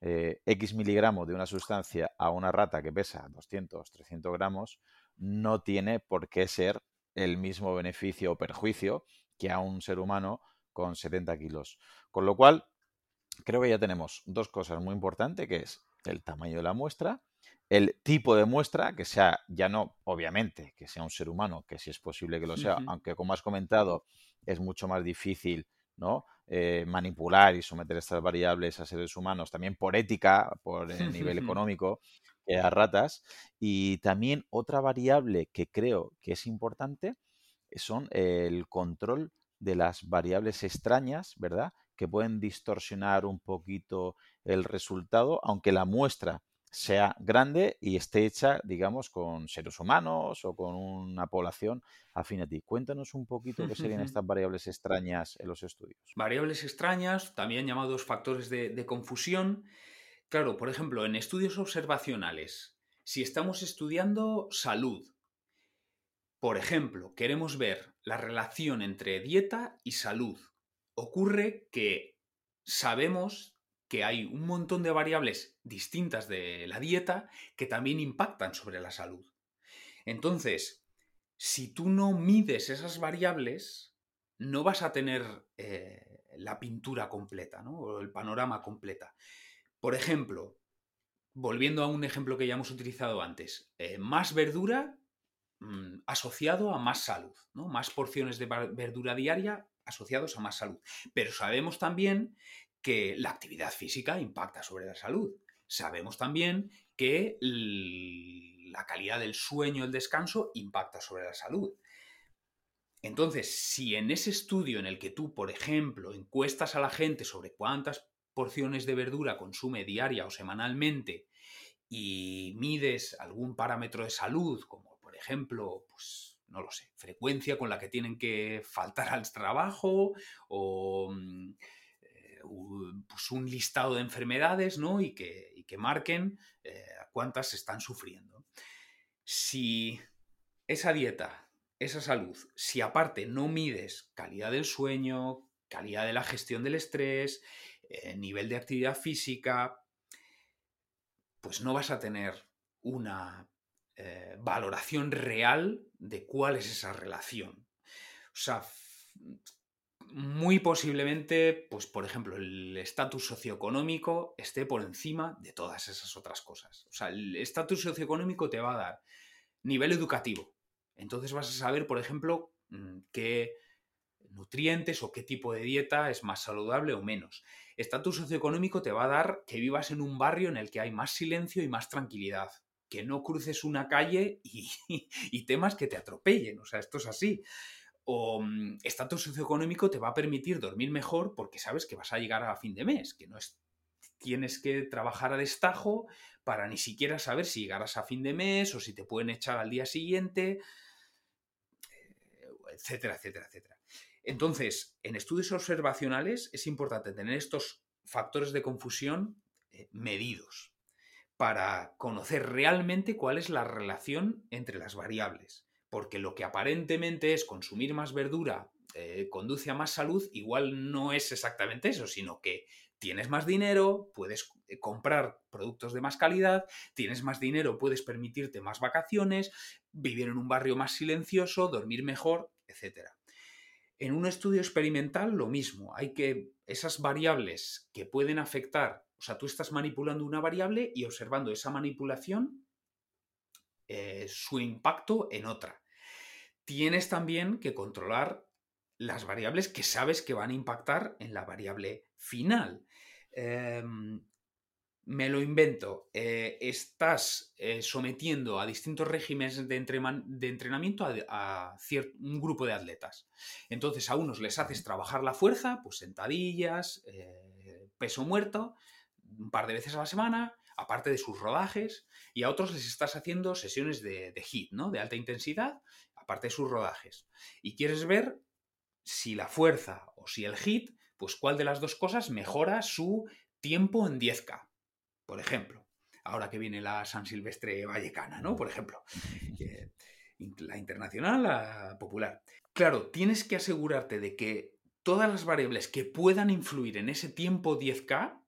eh, X miligramos de una sustancia a una rata que pesa 200, 300 gramos no tiene por qué ser el mismo beneficio o perjuicio que a un ser humano con 70 kilos. Con lo cual, creo que ya tenemos dos cosas muy importantes, que es el tamaño de la muestra, el tipo de muestra, que sea ya no, obviamente, que sea un ser humano, que si es posible que lo sea, aunque como has comentado, es mucho más difícil ¿no? Eh, manipular y someter estas variables a seres humanos, también por ética, por el nivel económico, que a ratas. Y también otra variable que creo que es importante son el control de las variables extrañas, ¿verdad? Que pueden distorsionar un poquito el resultado, aunque la muestra sea grande y esté hecha, digamos, con seres humanos o con una población afín a ti. Cuéntanos un poquito qué serían estas variables extrañas en los estudios. Variables extrañas, también llamados factores de, confusión. Claro, por ejemplo, en estudios observacionales, si estamos estudiando salud, por ejemplo, queremos ver la relación entre dieta y salud. Ocurre que sabemos que hay un montón de variables distintas de la dieta que también impactan sobre la salud. Entonces, si tú no mides esas variables, no vas a tener eh, la pintura completa. O el panorama completa. Por ejemplo, volviendo a un ejemplo que ya hemos utilizado antes, eh, más verdura mm, asociado a más salud, ¿no? Más porciones de verdura diaria asociados a más salud. Pero sabemos también que la actividad física impacta sobre la salud. Sabemos también que la calidad del sueño, el descanso, impacta sobre la salud. Entonces, si en ese estudio en el que tú, por ejemplo, encuestas a la gente sobre cuántas porciones de verdura consume diaria o semanalmente y mides algún parámetro de salud, como ejemplo, pues no lo sé, frecuencia con la que tienen que faltar al trabajo o mm, pues un listado de enfermedades ¿no? y, que, que marquen eh, cuántas están sufriendo. Si esa dieta, esa salud, si aparte no mides calidad del sueño, calidad de la gestión del estrés, eh, nivel de actividad física, pues no vas a tener una eh, valoración real de cuál es esa relación. O sea, muy posiblemente, pues por ejemplo, el estatus socioeconómico esté por encima de todas esas otras cosas. O sea, el estatus socioeconómico te va a dar nivel educativo. Entonces vas a saber, por ejemplo, mm, qué nutrientes o qué tipo de dieta es más saludable o menos. Estatus socioeconómico te va a dar que vivas en un barrio en el que hay más silencio y más tranquilidad. Que no cruces una calle y, temas que te atropellen. O sea, esto es así o mm, estatus socioeconómico te va a permitir dormir mejor porque sabes que vas a llegar a fin de mes, que no es tienes que trabajar a destajo para ni siquiera saber si llegarás a fin de mes o si te pueden echar al día siguiente, etcétera, etcétera, etcétera. Entonces, en estudios observacionales es importante tener estos factores de confusión eh, medidos para conocer realmente cuál es la relación entre las variables porque lo que aparentemente es consumir más verdura eh, conduce a más salud, igual no es exactamente eso, sino que tienes más dinero, puedes eh, comprar productos de más calidad, tienes más dinero, puedes permitirte más vacaciones, vivir en un barrio más silencioso, dormir mejor, etc. En un estudio experimental lo mismo, hay que esas variables que pueden afectar, sea, tú estás manipulando una variable y observando esa manipulación, eh, su impacto en otra tienes también que controlar las variables que sabes que van a impactar en la variable final. Em, me lo invento, eh, estás eh, sometiendo a distintos regímenes de, entrenamiento a, un grupo de atletas. Entonces a unos les haces trabajar la fuerza, pues sentadillas, peso muerto, un par de veces a la semana, aparte de sus rodajes, y a otros les estás haciendo sesiones de, de HIIT, ¿no? De alta intensidad, aparte de sus rodajes, y quieres ver si la fuerza o si el hit, pues cuál de las dos cosas mejora su tiempo en 10K, por ejemplo. Ahora que viene la San Silvestre Vallecana, ¿no? Por ejemplo. la internacional, la popular. Claro, tienes que asegurarte de que todas las variables que puedan influir en ese tiempo 10K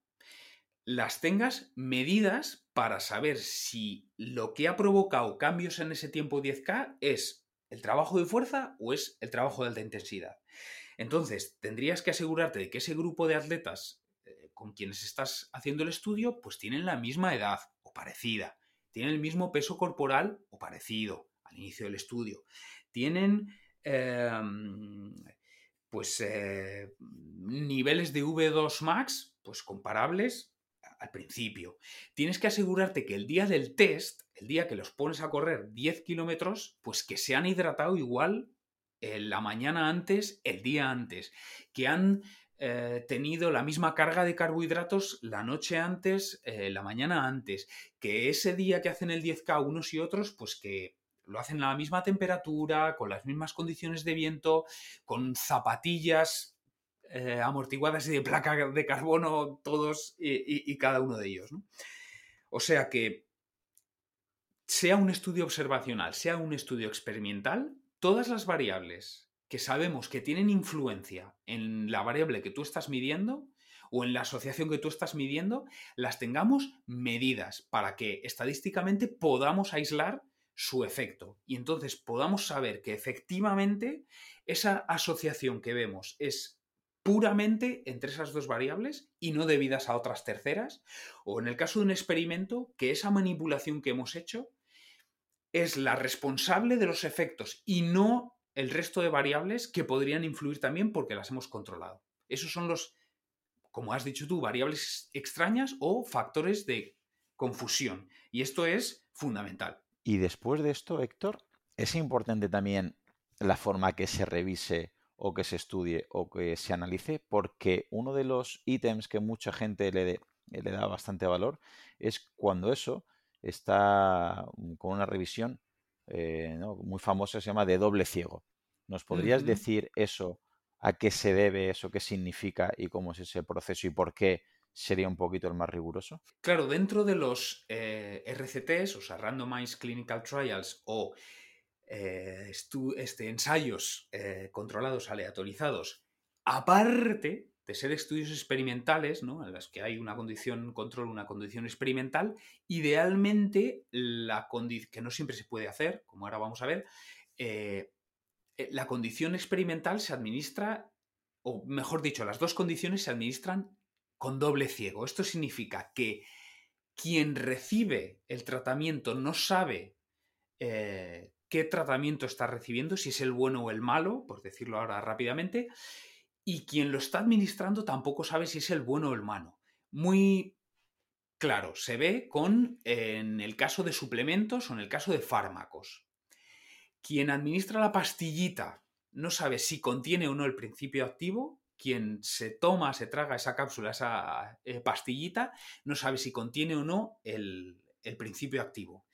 las tengas medidas para saber si lo que ha provocado cambios en ese tiempo 10K es el trabajo de fuerza o es el trabajo de alta intensidad. Entonces, tendrías que asegurarte de que ese grupo de atletas, eh, con quienes estás haciendo el estudio, pues tienen la misma edad o parecida, tienen el mismo peso corporal o parecido al inicio del estudio, tienen em, pues eh, niveles de V2 max pues comparables al principio. Tienes que asegurarte que el día del test, el día que los pones a correr 10 kilómetros, pues que se han hidratado igual eh, la mañana antes, el día antes, que han eh, tenido la misma carga de carbohidratos la noche antes, eh, la mañana antes, que ese día que hacen el 10K unos y otros, pues que lo hacen a la misma temperatura, con las mismas condiciones de viento, con zapatillas amortiguadas y de placa de carbono todos y, cada uno de ellos. O sea que sea un estudio observacional, sea un estudio experimental, todas las variables que sabemos que tienen influencia en la variable que tú estás midiendo o en la asociación que tú estás midiendo, las tengamos medidas para que estadísticamente podamos aislar su efecto y entonces podamos saber que efectivamente esa asociación que vemos es puramente entre esas dos variables y no debidas a otras terceras, o en el caso de un experimento, que esa manipulación que hemos hecho es la responsable de los efectos y no el resto de variables que podrían influir también porque las hemos controlado. Esos son los, como has dicho tú, variables extrañas o factores de confusión. Y esto es fundamental. Y después de esto, Héctor, es importante también la forma que se revise o que se estudie o que se analice, porque uno de los ítems que mucha gente le, le da bastante valor es cuando eso está mm, con una revisión eh, muy famosa, se llama de doble ciego. ¿Nos podrías decir eso? ¿A qué se debe eso? ¿Qué significa? ¿Y cómo es ese proceso? ¿Y por qué sería un poquito el más riguroso? Claro, dentro de los eh, RCTs, o sea, Randomized Clinical Trials o eh, este, ensayos controlados aleatorizados, aparte de ser estudios experimentales, ¿no? en los que hay una condición control, una condición experimental, idealmente, la que no siempre se puede hacer, como ahora vamos a ver, eh, eh, la condición experimental se administra, o mejor dicho, las dos condiciones se administran con doble ciego. Esto significa que quien recibe el tratamiento no sabe eh, qué tratamiento está recibiendo, si es el bueno o el malo, por decirlo ahora rápidamente, y quien lo está administrando tampoco sabe si es el bueno o el malo. Muy claro, se ve con en el caso de suplementos o en el caso de fármacos. Quien administra la pastillita no sabe si contiene o no el principio activo. Quien se toma, se traga esa cápsula, esa eh, pastillita, no sabe si contiene o no el, el principio activo.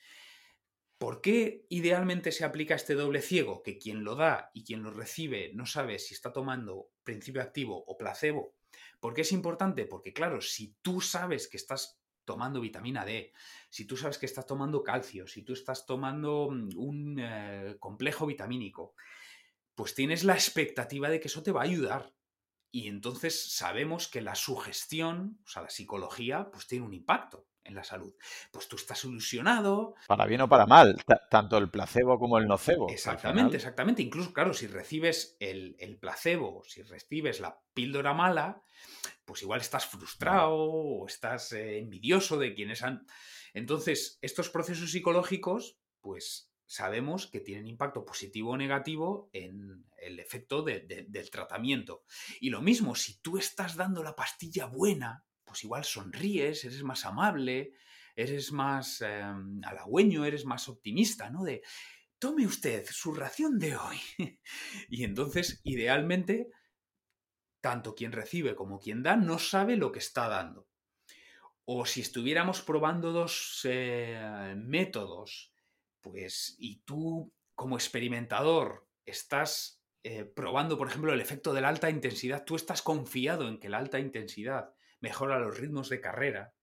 ¿Por qué idealmente se aplica este doble ciego? Que quien lo da y quien lo recibe no sabe si está tomando principio activo o placebo. ¿Por qué es importante? Porque claro, si tú sabes que estás tomando vitamina D, si tú sabes que estás tomando calcio, si tú estás tomando mm, un eh, complejo vitamínico, pues tienes la expectativa de que eso te va a ayudar. Y entonces sabemos que la sugestión, o sea, la psicología, pues tiene un impacto en la salud. Pues tú estás ilusionado. Para bien o para mal, tanto el placebo como el nocebo. Exactamente, exactamente. Incluso, claro, si recibes el, el, placebo, si recibes la píldora mala, pues igual estás frustrado o estás eh, envidioso de quienes han... Entonces, estos procesos psicológicos, pues sabemos que tienen impacto positivo o negativo en el efecto del tratamiento. Y lo mismo, si tú estás dando la pastilla buena, pues igual sonríes, eres más amable, eres más em, halagüeño, eres más optimista, ¿no? De, tome usted su ración de hoy. y entonces, idealmente, tanto quien recibe como quien da no sabe lo que está dando. O si estuviéramos probando dos eh, métodos, pues, y tú como experimentador estás eh, probando, por ejemplo, el efecto de la alta intensidad, tú estás confiado en que la alta intensidad mejora los ritmos de carrera.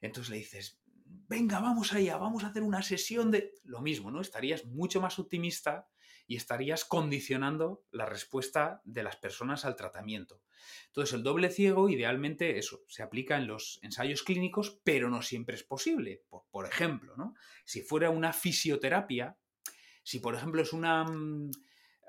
Entonces le dices, venga, vamos allá, vamos a hacer una sesión de... Lo mismo, ¿no? Estarías mucho más optimista y estarías condicionando la respuesta de las personas al tratamiento. Entonces, el doble ciego, idealmente, eso, se aplica en los ensayos clínicos, pero no siempre es posible. Por, ejemplo, ¿no? Si fuera una fisioterapia, si por ejemplo es una mm,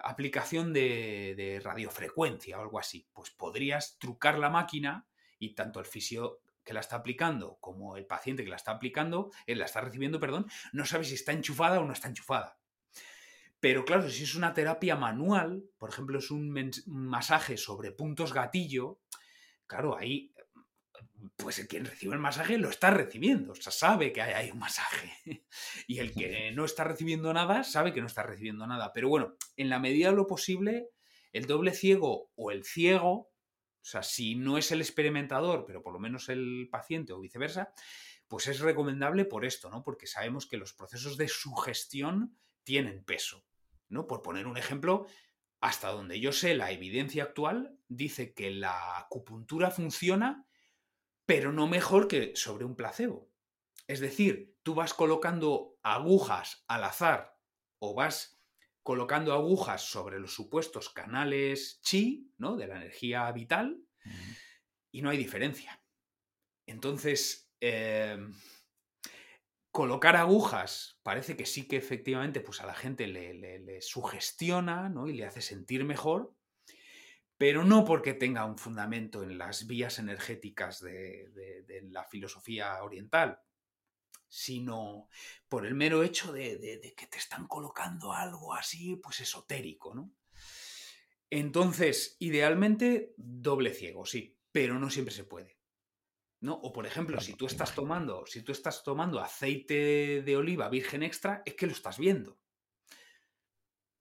aplicación de, de radiofrecuencia o algo así, pues podrías trucar la máquina Y tanto el fisio que la está aplicando como el paciente que la está aplicando, eh, la está recibiendo, perdón, no sabe si está enchufada o no está enchufada. Pero claro, si es una terapia manual, por ejemplo, es un masaje sobre puntos gatillo, claro, ahí pues quien recibe el masaje lo está recibiendo, o sea, sabe que hay, un masaje. Y el que no está recibiendo nada, sabe que no está recibiendo nada. Pero bueno, en la medida de lo posible, el doble ciego o el ciego, o sea, si no es el experimentador, pero por lo menos el paciente o viceversa, pues es recomendable por esto, ¿no? Porque sabemos que los procesos de sugestión tienen peso, ¿no? Por poner un ejemplo, hasta donde yo sé, la evidencia actual dice que la acupuntura funciona pero no mejor que sobre un placebo. Es decir, tú vas colocando agujas al azar o vas colocando agujas sobre los supuestos canales chi, ¿no? De la energía vital, y no hay diferencia. Entonces, em, colocar agujas parece que sí que efectivamente pues a la gente le, le sugestiona ¿no? y le hace sentir mejor, pero no porque tenga un fundamento en las vías energéticas de, la filosofía oriental, sino por el mero hecho de, que te están colocando algo así, pues esotérico, ¿no? Entonces, idealmente, doble ciego, sí, pero no siempre se puede. ¿no? O por ejemplo, si tú estás tomando, si tú estás tomando aceite de oliva virgen extra, es que lo estás viendo.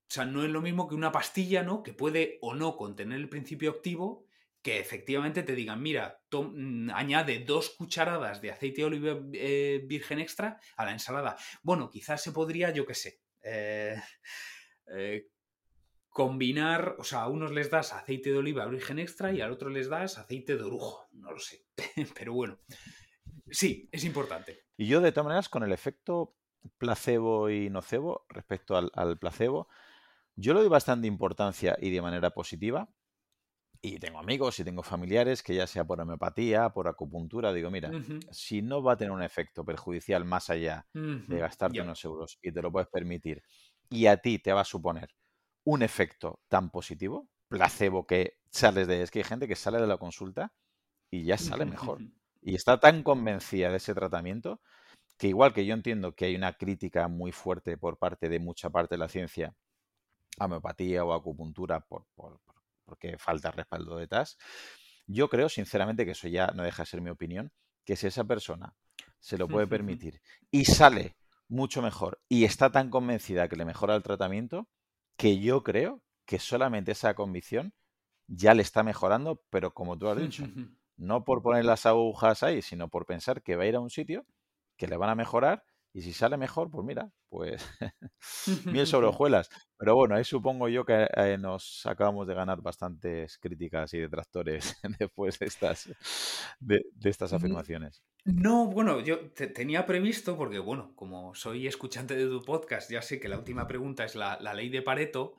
O sea, no es lo mismo que una pastilla, ¿no? Que puede o no contener el principio activo, que efectivamente te digan, mira, mm, añade dos cucharadas de aceite de oliva eh, virgen extra a la ensalada. Bueno, quizás se podría, yo qué sé, eh, eh, combinar, o sea, a unos les das aceite de oliva virgen extra y al otro les das aceite de orujo, no lo sé, pero bueno, sí, es importante. Y yo de todas maneras, con el efecto placebo y nocebo, respecto al placebo, yo le doy bastante importancia y de manera positiva. Y tengo amigos y tengo familiares que ya sea por homeopatía, por acupuntura, digo, mira, si no va a tener un efecto perjudicial más allá de gastarte unos euros y te lo puedes permitir, y a ti te va a suponer un efecto tan positivo, placebo que sales de... Es que hay gente que sale de la consulta y ya sale mejor. Y está tan convencida de ese tratamiento que igual que yo entiendo que hay una crítica muy fuerte por parte de mucha parte de la ciencia homeopatía o acupuntura por, porque falta respaldo detrás. Yo creo, sinceramente, que eso ya no deja de ser mi opinión, que si esa persona se lo puede permitir y sale mucho mejor y está tan convencida que le mejora el tratamiento, que yo creo que solamente esa convicción ya le está mejorando, pero como tú has dicho, no por poner las agujas ahí, sino por pensar que va a ir a un sitio que le van a mejorar y si sale mejor, pues mira, pues miel sobre hojuelas. Pero bueno, ahí supongo yo que eh, nos acabamos de ganar bastantes críticas y detractores después de estas, de, estas afirmaciones. No, bueno, yo tenía previsto, porque bueno, como soy escuchante de tu podcast, ya sé que la última pregunta es la, ley de Pareto,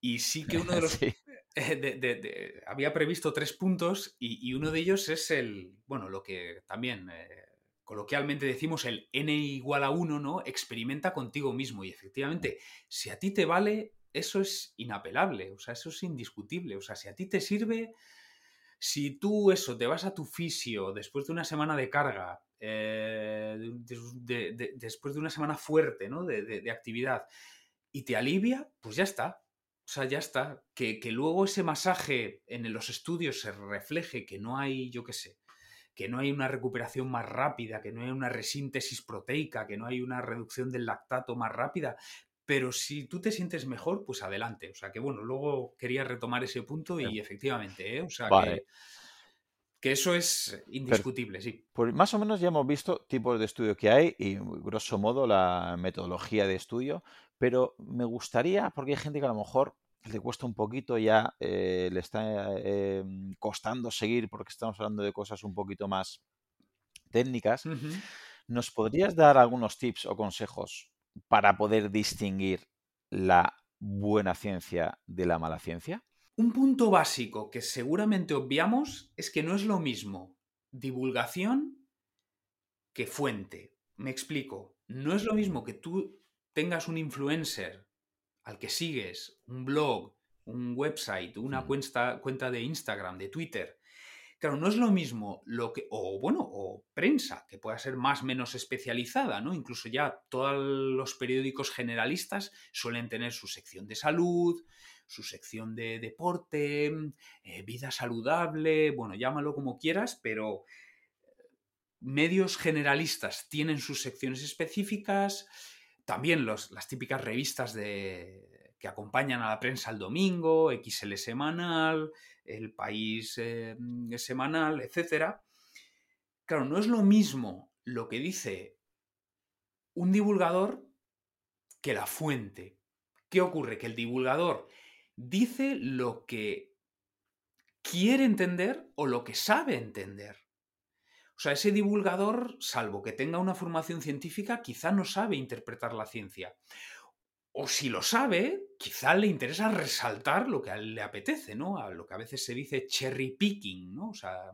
y sí que uno de los... Eh, había previsto tres puntos y, uno de ellos es el, bueno, lo que también... Eh, coloquialmente decimos el n igual a 1, ¿no? Experimenta contigo mismo. Y efectivamente, si a ti te vale, eso es inapelable, o sea, eso es indiscutible. O sea, si a ti te sirve, si tú eso, te vas a tu fisio después de una semana de carga, eh, después de una semana fuerte, ¿no? De, actividad, y te alivia, pues ya está. O sea, ya está. Que, que luego ese masaje en los estudios se refleje que no hay, yo qué sé, que no hay una recuperación más rápida, que no hay una resíntesis proteica, que no hay una reducción del lactato más rápida. Pero si tú te sientes mejor, pues adelante. O sea que bueno, luego quería retomar ese punto y efectivamente, ¿eh? o sea que, eso es indiscutible, sí. Pues más o menos ya hemos visto tipos de estudio que hay y grosso modo la metodología de estudio, pero me gustaría, porque hay gente que a lo mejor le cuesta un poquito ya, eh, le está eh, costando seguir porque estamos hablando de cosas un poquito más técnicas. ¿Nos podrías dar algunos tips o consejos para poder distinguir la buena ciencia de la mala ciencia? Un punto básico que seguramente obviamos es que no es lo mismo divulgación que fuente. Me explico. No es lo mismo que tú tengas un influencer al que sigues, un blog, un website, una cuenta, cuenta de Instagram, de Twitter, Claro, no es lo mismo lo que, o bueno, o prensa, que pueda ser más o menos especializada, ¿no? Incluso ya todos los periódicos generalistas suelen tener su sección de salud, su sección de deporte, eh, vida saludable, bueno, llámalo como quieras, pero medios generalistas tienen sus secciones específicas, también las típicas revistas de, que acompañan a la prensa el domingo, XL semanal, el país eh, semanal, etc. Claro, no es lo mismo lo que dice un divulgador que la fuente. ¿Qué ocurre? Que el divulgador dice lo que quiere entender o lo que sabe entender. O sea, ese divulgador, salvo que tenga una formación científica, quizá no sabe interpretar la ciencia. O si lo sabe, quizá le interesa resaltar lo que a él le apetece, ¿no? A lo que a veces se dice cherry picking, ¿no? O sea,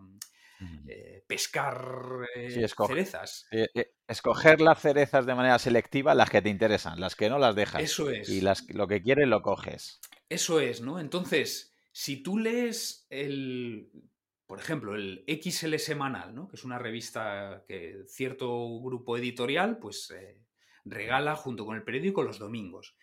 eh, pescar eh, cerezas. Eh, escoger las cerezas de manera selectiva, las que te interesan, las que no las dejas. Eso es. Y las, lo que quieres lo coges. Eso es, ¿no? Entonces, si tú lees el, por ejemplo, el XL Semanal, que es una revista que cierto grupo editorial pues, eh, regala junto con el periódico los domingos,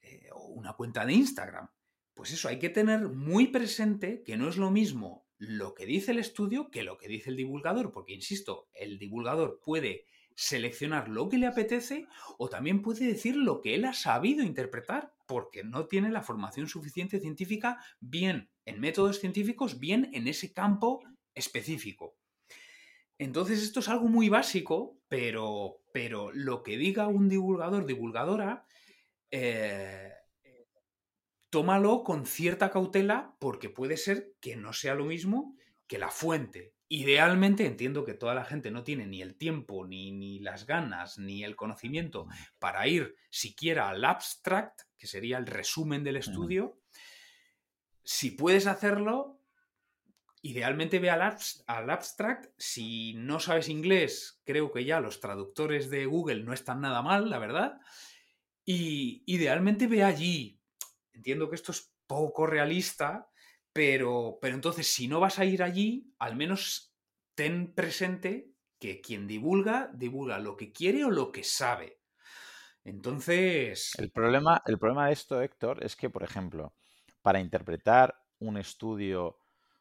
eh, o una cuenta de Instagram. Pues eso, hay que tener muy presente que no es lo mismo lo que dice el estudio que lo que dice el divulgador, porque, insisto, el divulgador puede seleccionar lo que le apetece o también puede decir lo que él ha sabido interpretar porque no tiene la formación suficiente científica bien en métodos científicos, bien en ese campo específico. Entonces esto es algo muy básico, pero, pero lo que diga un divulgador, divulgadora, eh, tómalo con cierta cautela porque puede ser que no sea lo mismo que la fuente. Idealmente entiendo que toda la gente no tiene ni el tiempo, ni, ni, las ganas, ni el conocimiento para ir siquiera al abstract, que sería el resumen del estudio. Si puedes hacerlo, idealmente ve al, al, abstract. Si no sabes inglés, creo que ya los traductores de Google no están nada mal, la verdad. Y idealmente ve allí. Entiendo que esto es poco realista, pero, pero entonces, si no vas a ir allí, al menos ten presente que quien divulga, divulga lo que quiere o lo que sabe. Entonces. El problema, el problema de esto, Héctor, es que, por ejemplo, para interpretar un estudio,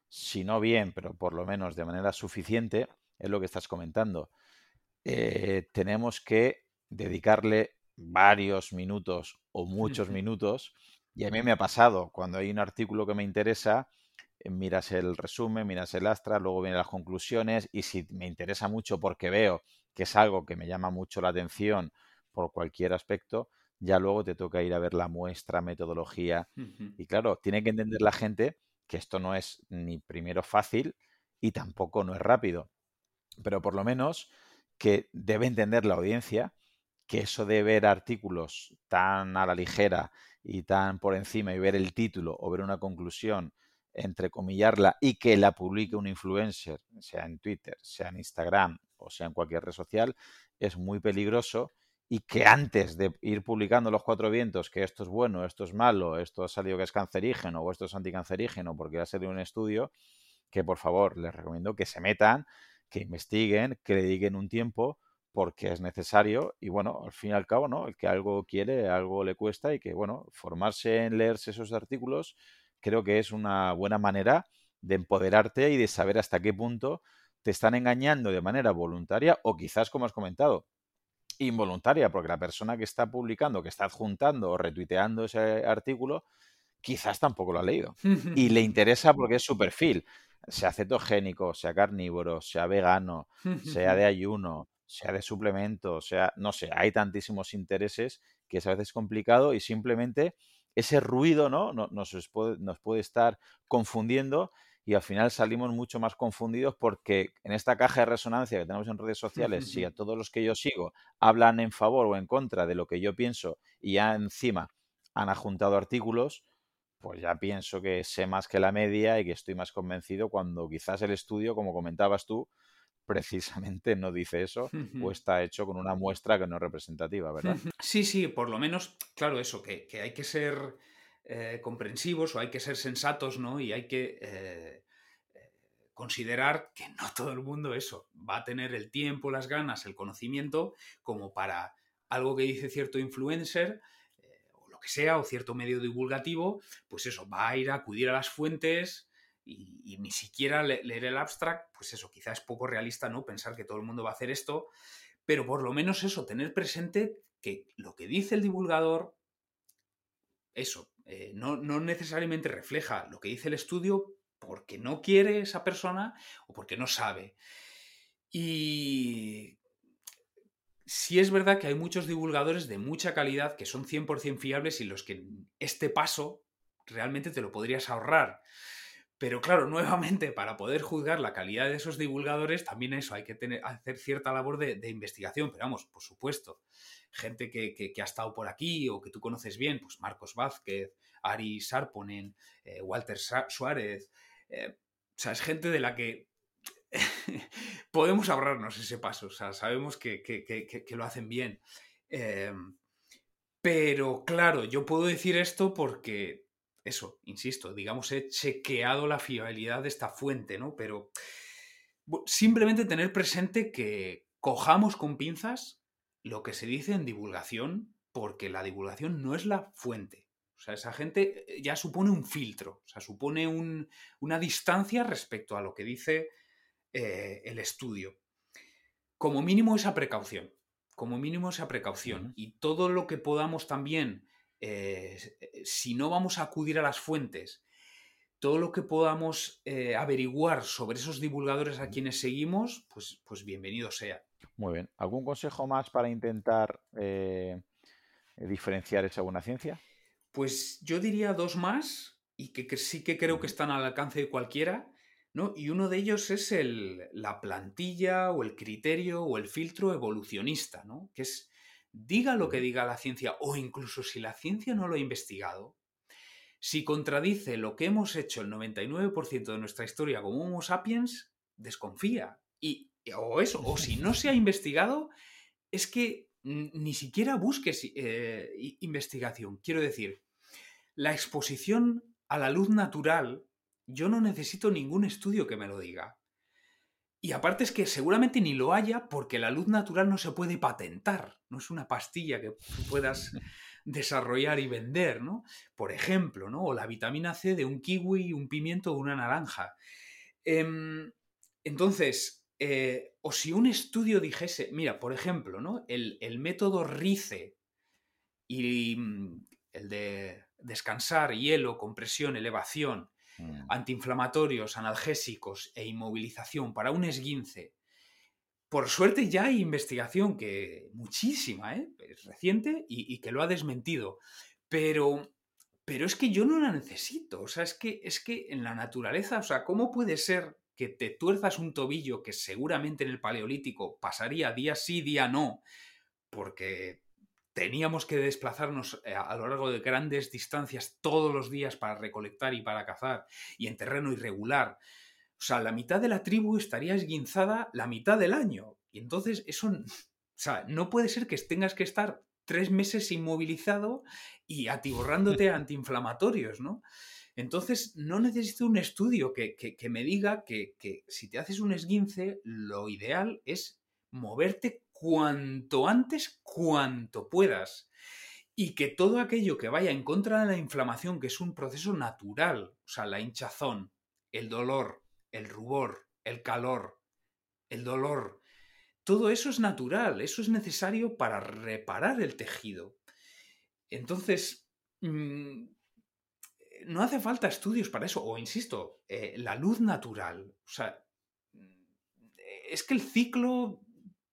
si no bien, pero por lo menos de manera suficiente, es lo que estás comentando. Eh, tenemos que dedicarle varios minutos o muchos minutos y a mí me ha pasado, cuando hay un artículo que me interesa, eh, miras el resumen, miras el astra, luego vienen las conclusiones y si me interesa mucho porque veo que es algo que me llama mucho la atención por cualquier aspecto, ya luego te toca ir a ver la muestra, metodología. Y claro, tiene que entender la gente que esto no es ni primero fácil y tampoco no es rápido. Pero por lo menos que debe entender la audiencia que eso de ver artículos tan a la ligera y tan por encima y ver el título o ver una conclusión, entrecomillarla y que la publique un influencer, sea en Twitter, sea en Instagram o sea en cualquier red social, es muy peligroso y que antes de ir publicando los cuatro vientos que esto es bueno, esto es malo, esto ha salido que es cancerígeno o esto es anticancerígeno porque ha salido un estudio, que por favor les recomiendo que se metan, que investiguen, que dediquen un tiempo porque es necesario y bueno, al fin y al cabo, ¿no? El que algo quiere, algo le cuesta y que bueno, formarse en leerse esos artículos creo que es una buena manera de empoderarte y de saber hasta qué punto te están engañando de manera voluntaria o quizás, como has comentado, involuntaria, porque la persona que está publicando, que está adjuntando o retuiteando ese artículo, quizás tampoco lo ha leído. y le interesa porque es su perfil, sea cetogénico, sea carnívoro, sea vegano, sea de ayuno, sea de suplemento, sea, no sé, hay tantísimos intereses que es a veces complicado y simplemente ese ruido ¿no? nos, puede, nos puede estar confundiendo y al final salimos mucho más confundidos porque en esta caja de resonancia que tenemos en redes sociales, si a todos los que yo sigo hablan en favor o en contra de lo que yo pienso y ya encima han adjuntado artículos, pues ya pienso que sé más que la media y que estoy más convencido cuando quizás el estudio, como comentabas tú, precisamente no dice eso o está hecho con una muestra que no es representativa, ¿verdad? Sí, sí, por lo menos, claro, eso, que, hay que ser eh, comprensivos o hay que ser sensatos, ¿no? Y hay que eh, considerar que no todo el mundo eso va a tener el tiempo, las ganas, el conocimiento como para algo que dice cierto influencer eh, o lo que sea, o cierto medio divulgativo, pues eso, va a ir a acudir a las fuentes y, ni siquiera leer el abstract, pues eso, quizás es poco realista, ¿no? Pensar que todo el mundo va a hacer esto, pero por lo menos eso, tener presente que lo que dice el divulgador, eso, eh, no, no necesariamente refleja lo que dice el estudio porque no quiere esa persona o porque no sabe. Y sí es verdad que hay muchos divulgadores de mucha calidad que son 100% fiables y los que este paso realmente te lo podrías ahorrar. Pero claro, nuevamente, para poder juzgar la calidad de esos divulgadores, también eso, hay que tener, hacer cierta labor de, investigación. Pero vamos, por supuesto, gente que, ha estado por aquí o que tú conoces bien, pues Marcos Vázquez, Ari Sarponen, eh, Walter Suárez, eh, o sea, es gente de la que podemos ahorrarnos ese paso, o sea, sabemos que, lo hacen bien. Em, pero claro, yo puedo decir esto porque, eso, insisto, digamos, he chequeado la fiabilidad de esta fuente, ¿no? Pero simplemente tener presente que cojamos con pinzas lo que se dice en divulgación, porque la divulgación no es la fuente. O sea, esa gente eh, ya supone un filtro, o sea, supone una distancia respecto a lo que dice eh, el estudio. Como mínimo esa precaución, como mínimo esa precaución. Y todo lo que podamos también, eh, si no vamos a acudir a las fuentes, todo lo que podamos averiguar sobre esos divulgadores a quienes seguimos, pues, pues bienvenido sea. Muy bien. ¿Algún consejo más para intentar diferenciar esa buena ciencia? Pues yo diría dos más y que, sí que creo que están al alcance de cualquiera, ¿no? Y uno de ellos es el, la plantilla o el criterio o el filtro evolucionista, ¿no? Que es, diga lo que diga la ciencia o incluso si la ciencia no lo ha investigado, si contradice lo que hemos hecho el 99% de nuestra historia como Homo sapiens, desconfía. Y, o eso, o si no se ha investigado, es que ni siquiera busques eh, investigación. Quiero decir, la exposición a la luz natural, yo no necesito ningún estudio que me lo diga. Y aparte es que seguramente ni lo haya porque la luz natural no se puede patentar, no es una pastilla que puedas desarrollar y vender, ¿no? Por ejemplo, ¿no? O la vitamina C de un kiwi, un pimiento o una naranja. Em, entonces, eh, o si un estudio dijese, mira, por ejemplo, ¿no? El, el método RICE y mm, el de descansar, hielo, compresión, elevación, mm. antiinflamatorios, analgésicos e inmovilización para un esguince. Por suerte ya hay investigación que muchísima, ¿eh? es reciente y, que lo ha desmentido. Pero, pero es que yo no la necesito. O sea, es que, es que en la naturaleza, o sea, ¿cómo puede ser que te tuerzas un tobillo que seguramente en el paleolítico pasaría día sí, día no, porque teníamos que desplazarnos eh, a lo largo de grandes distancias todos los días para recolectar y para cazar, y en terreno irregular. O sea, la mitad de la tribu estaría esguinzada la mitad del año. Y entonces eso, o sea, no puede ser que tengas que estar tres meses inmovilizado y atiborrándote antiinflamatorios, ¿no? Entonces, no necesito un estudio que, que me diga que, que si te haces un esguince, lo ideal es moverte cuanto antes, cuanto puedas. Y que todo aquello que vaya en contra de la inflamación, que es un proceso natural, o sea, la hinchazón, el dolor, el rubor, el calor, el dolor, todo eso es natural, eso es necesario para reparar el tejido. Entonces, mm, no hace falta estudios para eso, o insisto, eh, la luz natural. O sea, es que el ciclo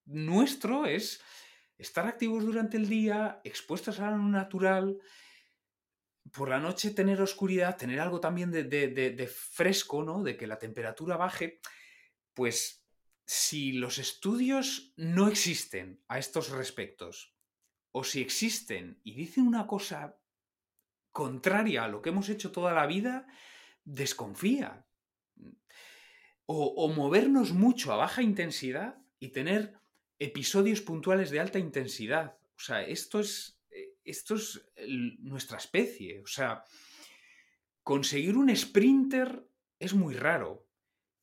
nuestro es estar activos durante el día, expuestos a la luz natural, por la noche tener oscuridad, tener algo también de, fresco, ¿no? De que la temperatura baje, pues si los estudios no existen a estos respectos, o si existen y dicen una cosa contraria a lo que hemos hecho toda la vida, desconfía. O, movernos mucho a baja intensidad y tener episodios puntuales de alta intensidad. O sea, esto es, eh, esto es nuestra especie. O sea, conseguir un sprinter es muy raro.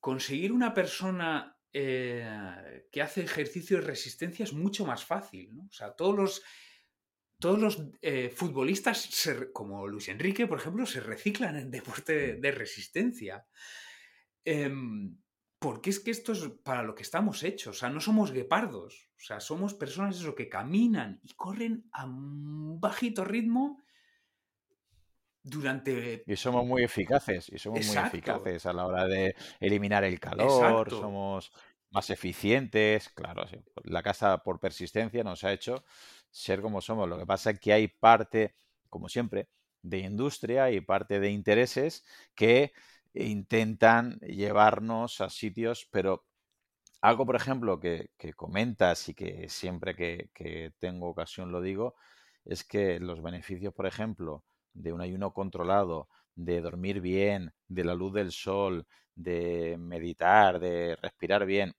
conseguir una persona eh, que hace ejercicio de resistencia es mucho más fácil. O sea, todos los, todos los eh, futbolistas, como Luis Enrique, por ejemplo, se reciclan en deporte de, resistencia. Em, porque es que esto es para lo que estamos hechos. O sea, no somos guepardos. O sea, somos personas eso, que caminan y corren a un bajito ritmo durante... Y somos muy eficaces, y somos muy eficaces a la hora de eliminar el calor, somos más eficientes, claro, la casa por persistencia nos ha hecho ser como somos. Lo que pasa es que hay parte, como siempre, de industria y parte de intereses que intentan llevarnos a sitios, pero algo, por ejemplo, que, comentas y que siempre que, tengo ocasión lo digo, es que los beneficios, por ejemplo, de un ayuno controlado, de dormir bien, de la luz del sol, de meditar, de respirar bien,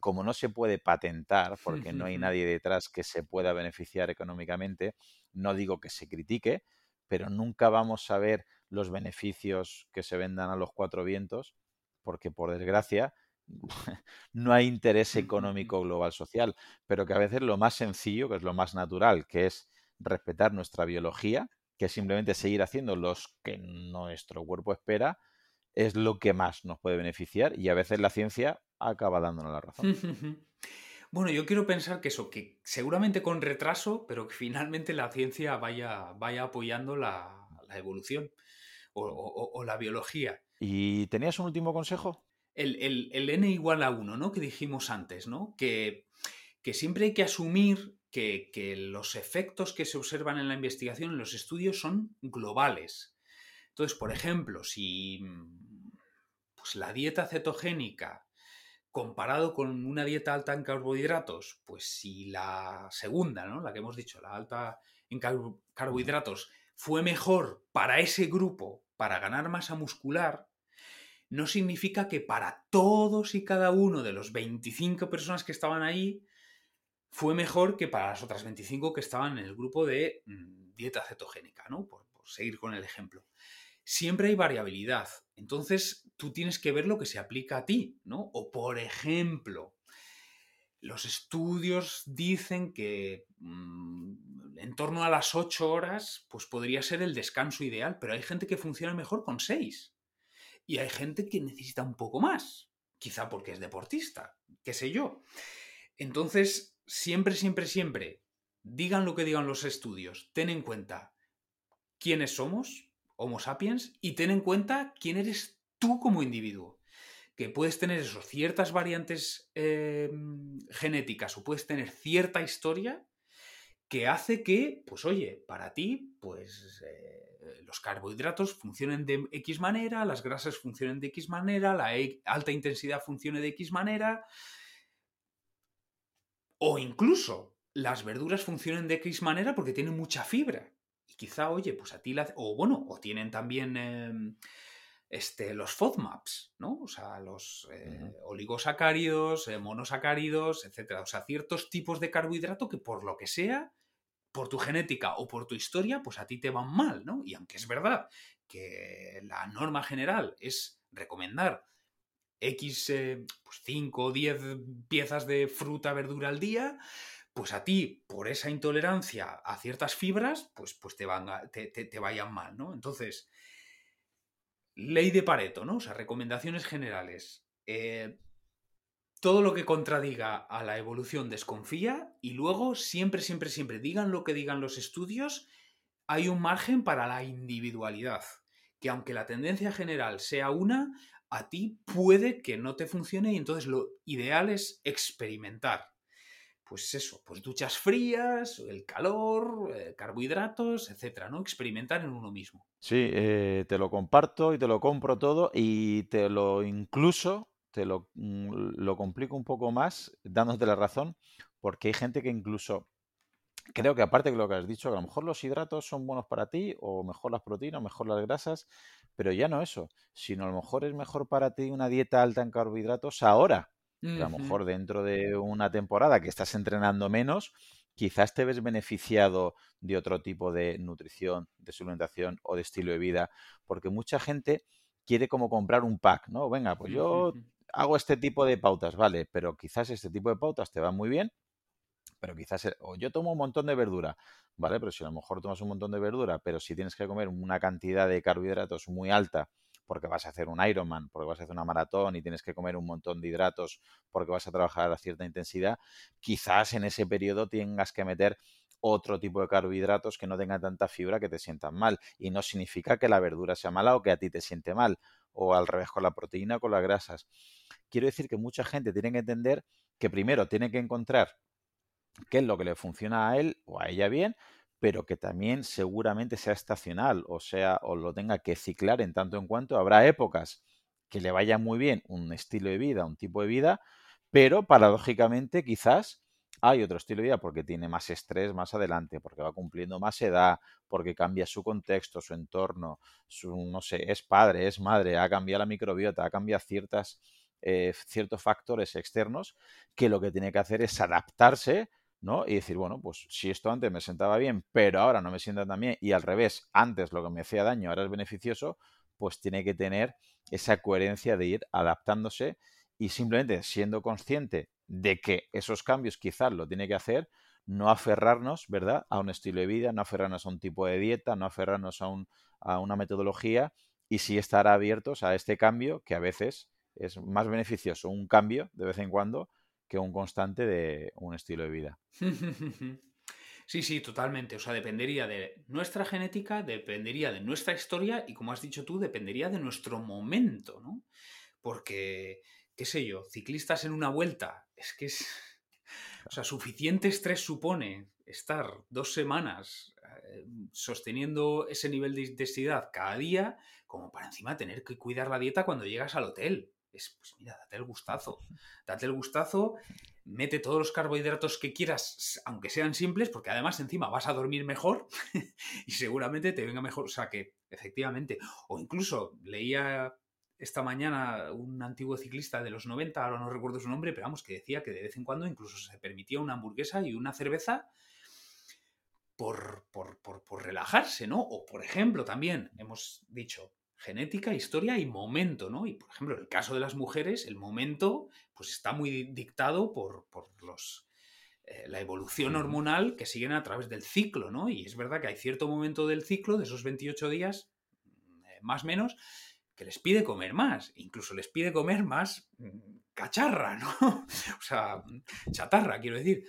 como no se puede patentar, porque no hay nadie detrás que se pueda beneficiar económicamente, no digo que se critique, pero nunca vamos a ver los beneficios que se vendan a los cuatro vientos, porque por desgracia no hay interés económico global social, pero que a veces lo más sencillo, que es lo más natural, que es respetar nuestra biología, que simplemente seguir haciendo los que nuestro cuerpo espera, es lo que más nos puede beneficiar y a veces la ciencia acaba dándonos la razón. Bueno, yo quiero pensar que eso, que seguramente con retraso, pero que finalmente la ciencia vaya, vaya apoyando la, evolución o, la biología. ¿Y tenías un último consejo? El, el, n igual a 1, ¿no? Que dijimos antes, ¿no? Que, que siempre hay que asumir que, los efectos que se observan en la investigación, en los estudios, son globales. Entonces, por ejemplo, si pues, la dieta cetogénica comparado con una dieta alta en carbohidratos, pues si la segunda, ¿no? la que hemos dicho, la alta en carbohidratos, fue mejor para ese grupo para ganar masa muscular, no significa que para todos y cada uno de los 25 personas que estaban ahí fue mejor que para las otras 25 que estaban en el grupo de mm, dieta cetogénica, ¿no? Por, seguir con el ejemplo. Siempre hay variabilidad. Entonces, tú tienes que ver lo que se aplica a ti, ¿no? O, por ejemplo, los estudios dicen que mm, en torno a las 8 horas, pues podría ser el descanso ideal, pero hay gente que funciona mejor con 6. Y hay gente que necesita un poco más, quizá porque es deportista, qué sé yo. Entonces, siempre, siempre, siempre, digan lo que digan los estudios, ten en cuenta quiénes somos, Homo sapiens, y ten en cuenta quién eres tú como individuo. Que puedes tener eso, ciertas variantes em, genéticas o puedes tener cierta historia que hace que, pues oye, para ti, pues eh, los carbohidratos funcionen de X manera, las grasas funcionen de X manera, la e, alta intensidad funcione de X manera, o incluso las verduras funcionan de X manera porque tienen mucha fibra. Y quizá, oye, pues a ti la... O bueno, o tienen también em, este, los FODMAPs, ¿no? O sea, los eh, oligosacáridos, eh, monosacáridos, etc. O sea, ciertos tipos de carbohidrato que por lo que sea, por tu genética o por tu historia, pues a ti te van mal, ¿no? Y aunque es verdad que la norma general es recomendar X, eh, pues 5 o 10 piezas de fruta, verdura al día, pues a ti, por esa intolerancia a ciertas fibras, pues, pues te, van te, vayan mal, ¿no? Entonces, ley de Pareto, ¿no? O sea, recomendaciones generales. Eh, todo lo que contradiga a la evolución desconfía y luego siempre, siempre, siempre digan lo que digan los estudios, hay un margen para la individualidad, que aunque la tendencia general sea una, a ti puede que no te funcione y entonces lo ideal es experimentar. Pues eso, pues duchas frías, el calor, eh, carbohidratos, etcétera, ¿no? Experimentar en uno mismo. Sí, eh, te lo comparto y te lo compro todo y te lo incluso, te lo, mm, lo complico un poco más, dándote la razón, porque hay gente que incluso creo que aparte de lo que has dicho, a lo mejor los hidratos son buenos para ti, o mejor las proteínas, o mejor las grasas, pero ya no eso, sino a lo mejor es mejor para ti una dieta alta en carbohidratos ahora. A lo mejor dentro de una temporada que estás entrenando menos, quizás te ves beneficiado de otro tipo de nutrición, de suplementación o de estilo de vida, porque mucha gente quiere como comprar un pack, ¿no? Venga, pues yo hago este tipo de pautas, vale, pero quizás este tipo de pautas te van muy bien, pero quizás, eh, o yo tomo un montón de verdura, ¿vale? Pero si a lo mejor tomas un montón de verdura, pero si tienes que comer una cantidad de carbohidratos muy alta, porque vas a hacer un Ironman, porque vas a hacer una maratón y tienes que comer un montón de hidratos porque vas a trabajar a cierta intensidad, quizás en ese periodo tengas que meter otro tipo de carbohidratos que no tengan tanta fibra que te sientan mal. Y no significa que la verdura sea mala o que a ti te siente mal, o al revés con la proteína o con las grasas. Quiero decir que mucha gente tiene que entender que primero tiene que encontrar qué es lo que le funciona a él o a ella bien, pero que también seguramente sea estacional, o sea, o lo tenga que ciclar en tanto en cuanto habrá épocas que le vaya muy bien un estilo de vida, un tipo de vida, pero paradójicamente quizás hay otro estilo de vida porque tiene más estrés más adelante, porque va cumpliendo más edad, porque cambia su contexto, su entorno, su, no sé, es padre, es madre, ha cambiado la microbiota, ha cambiado ciertas, eh, ciertos factores externos que lo que tiene que hacer es adaptarse ¿no? Y decir, bueno, pues si esto antes me sentaba bien, pero ahora no me sienta tan bien, y al revés, antes lo que me hacía daño ahora es beneficioso, pues tiene que tener esa coherencia de ir adaptándose y simplemente siendo consciente de que esos cambios quizás lo tiene que hacer, no aferrarnos, ¿verdad?, a un estilo de vida, no aferrarnos a un tipo de dieta, no aferrarnos a, un, a una metodología y sí estar abiertos a este cambio que a veces es más beneficioso un cambio de vez en cuando que un constante de un estilo de vida. Sí, sí, totalmente. O sea, dependería de nuestra genética, dependería de nuestra historia y, como has dicho tú, dependería de nuestro momento, ¿no? Porque, qué sé yo, ciclistas en una vuelta, es que es... O sea, suficiente estrés supone estar dos semanas eh, sosteniendo ese nivel de intensidad cada día como para encima tener que cuidar la dieta cuando llegas al hotel es, pues mira, date el gustazo. Date el gustazo, mete todos los carbohidratos que quieras, aunque sean simples, porque además encima vas a dormir mejor y seguramente te venga mejor. O sea que, efectivamente, o incluso leía esta mañana un antiguo ciclista de los 90, ahora no recuerdo su nombre, pero vamos, que decía que de vez en cuando incluso se permitía una hamburguesa y una cerveza por, por, por relajarse, ¿no? O por ejemplo, también hemos dicho, genética, historia y momento, ¿no? Y por ejemplo, en el caso de las mujeres, el momento pues está muy dictado por, los, eh, la evolución hormonal que siguen a través del ciclo, ¿no? Y es verdad que hay cierto momento del ciclo, de esos 28 días, eh, más o menos, que les pide comer más, incluso les pide comer más mm, cacharra, ¿no? o sea, chatarra, quiero decir.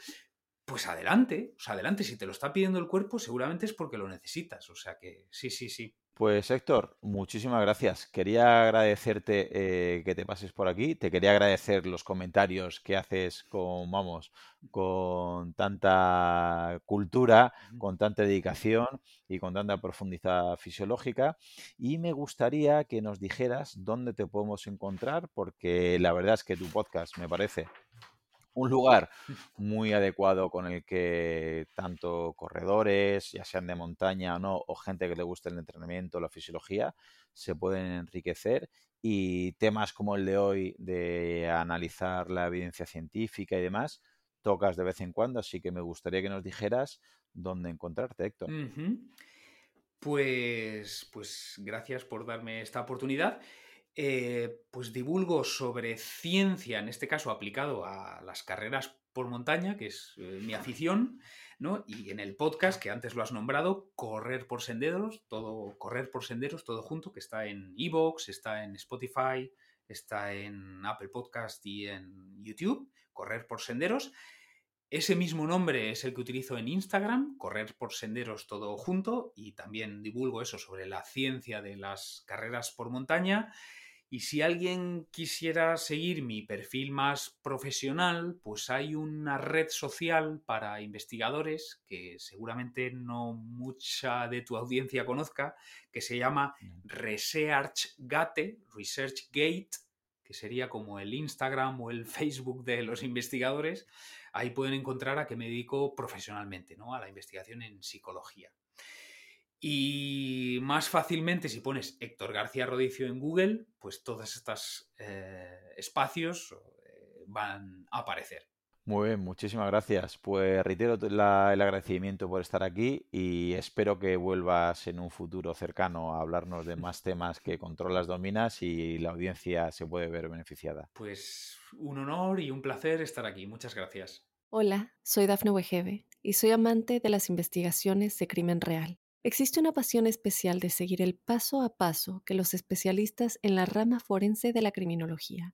Pues adelante, o sea, adelante, si te lo está pidiendo el cuerpo, seguramente es porque lo necesitas. O sea que sí, sí, sí. Pues Héctor, muchísimas gracias. Quería agradecerte eh, que te pases por aquí. Te quería agradecer los comentarios que haces con, vamos, con tanta cultura, con tanta dedicación y con tanta profundidad fisiológica. Y me gustaría que nos dijeras dónde te podemos encontrar, porque la verdad es que tu podcast me parece un lugar muy adecuado con el que tanto corredores, ya sean de montaña o no, o gente que le guste el entrenamiento, la fisiología, se pueden enriquecer y temas como el de hoy de analizar la evidencia científica y demás, tocas de vez en cuando, así que me gustaría que nos dijeras dónde encontrarte, Héctor. Pues, pues gracias por darme esta oportunidad. Eh, pues divulgo sobre ciencia, en este caso aplicado a las carreras por montaña, que es eh, mi afición, ¿no? Y en el podcast, que antes lo has nombrado, Correr por Senderos, todo, Correr por Senderos, todo junto, que está en Evox, está en Spotify, está en Apple Podcast y en YouTube, Correr por Senderos. Ese mismo nombre es el que utilizo en Instagram, Correr por Senderos todo junto, y también divulgo eso sobre la ciencia de las carreras por montaña y si alguien quisiera seguir mi perfil más profesional, pues hay una red social para investigadores que seguramente no mucha de tu audiencia conozca, que se llama ResearchGate, ResearchGate, que sería como el Instagram o el Facebook de los investigadores. Ahí pueden encontrar a qué me dedico profesionalmente, ¿no? A la investigación en psicología. Y más fácilmente, si pones Héctor García Rodicio en Google, pues todos estos eh, espacios eh, van a aparecer. Muy bien, muchísimas gracias. Pues reitero la- el agradecimiento por estar aquí y espero que vuelvas en un futuro cercano a hablarnos de más temas que controlas, dominas y la audiencia se puede ver beneficiada. Pues un honor y un placer estar aquí. Muchas gracias. Hola, soy Dafne Wegebe y soy amante de las investigaciones de crimen real. Existe una pasión especial de seguir el paso a paso que los especialistas en la rama forense de la criminología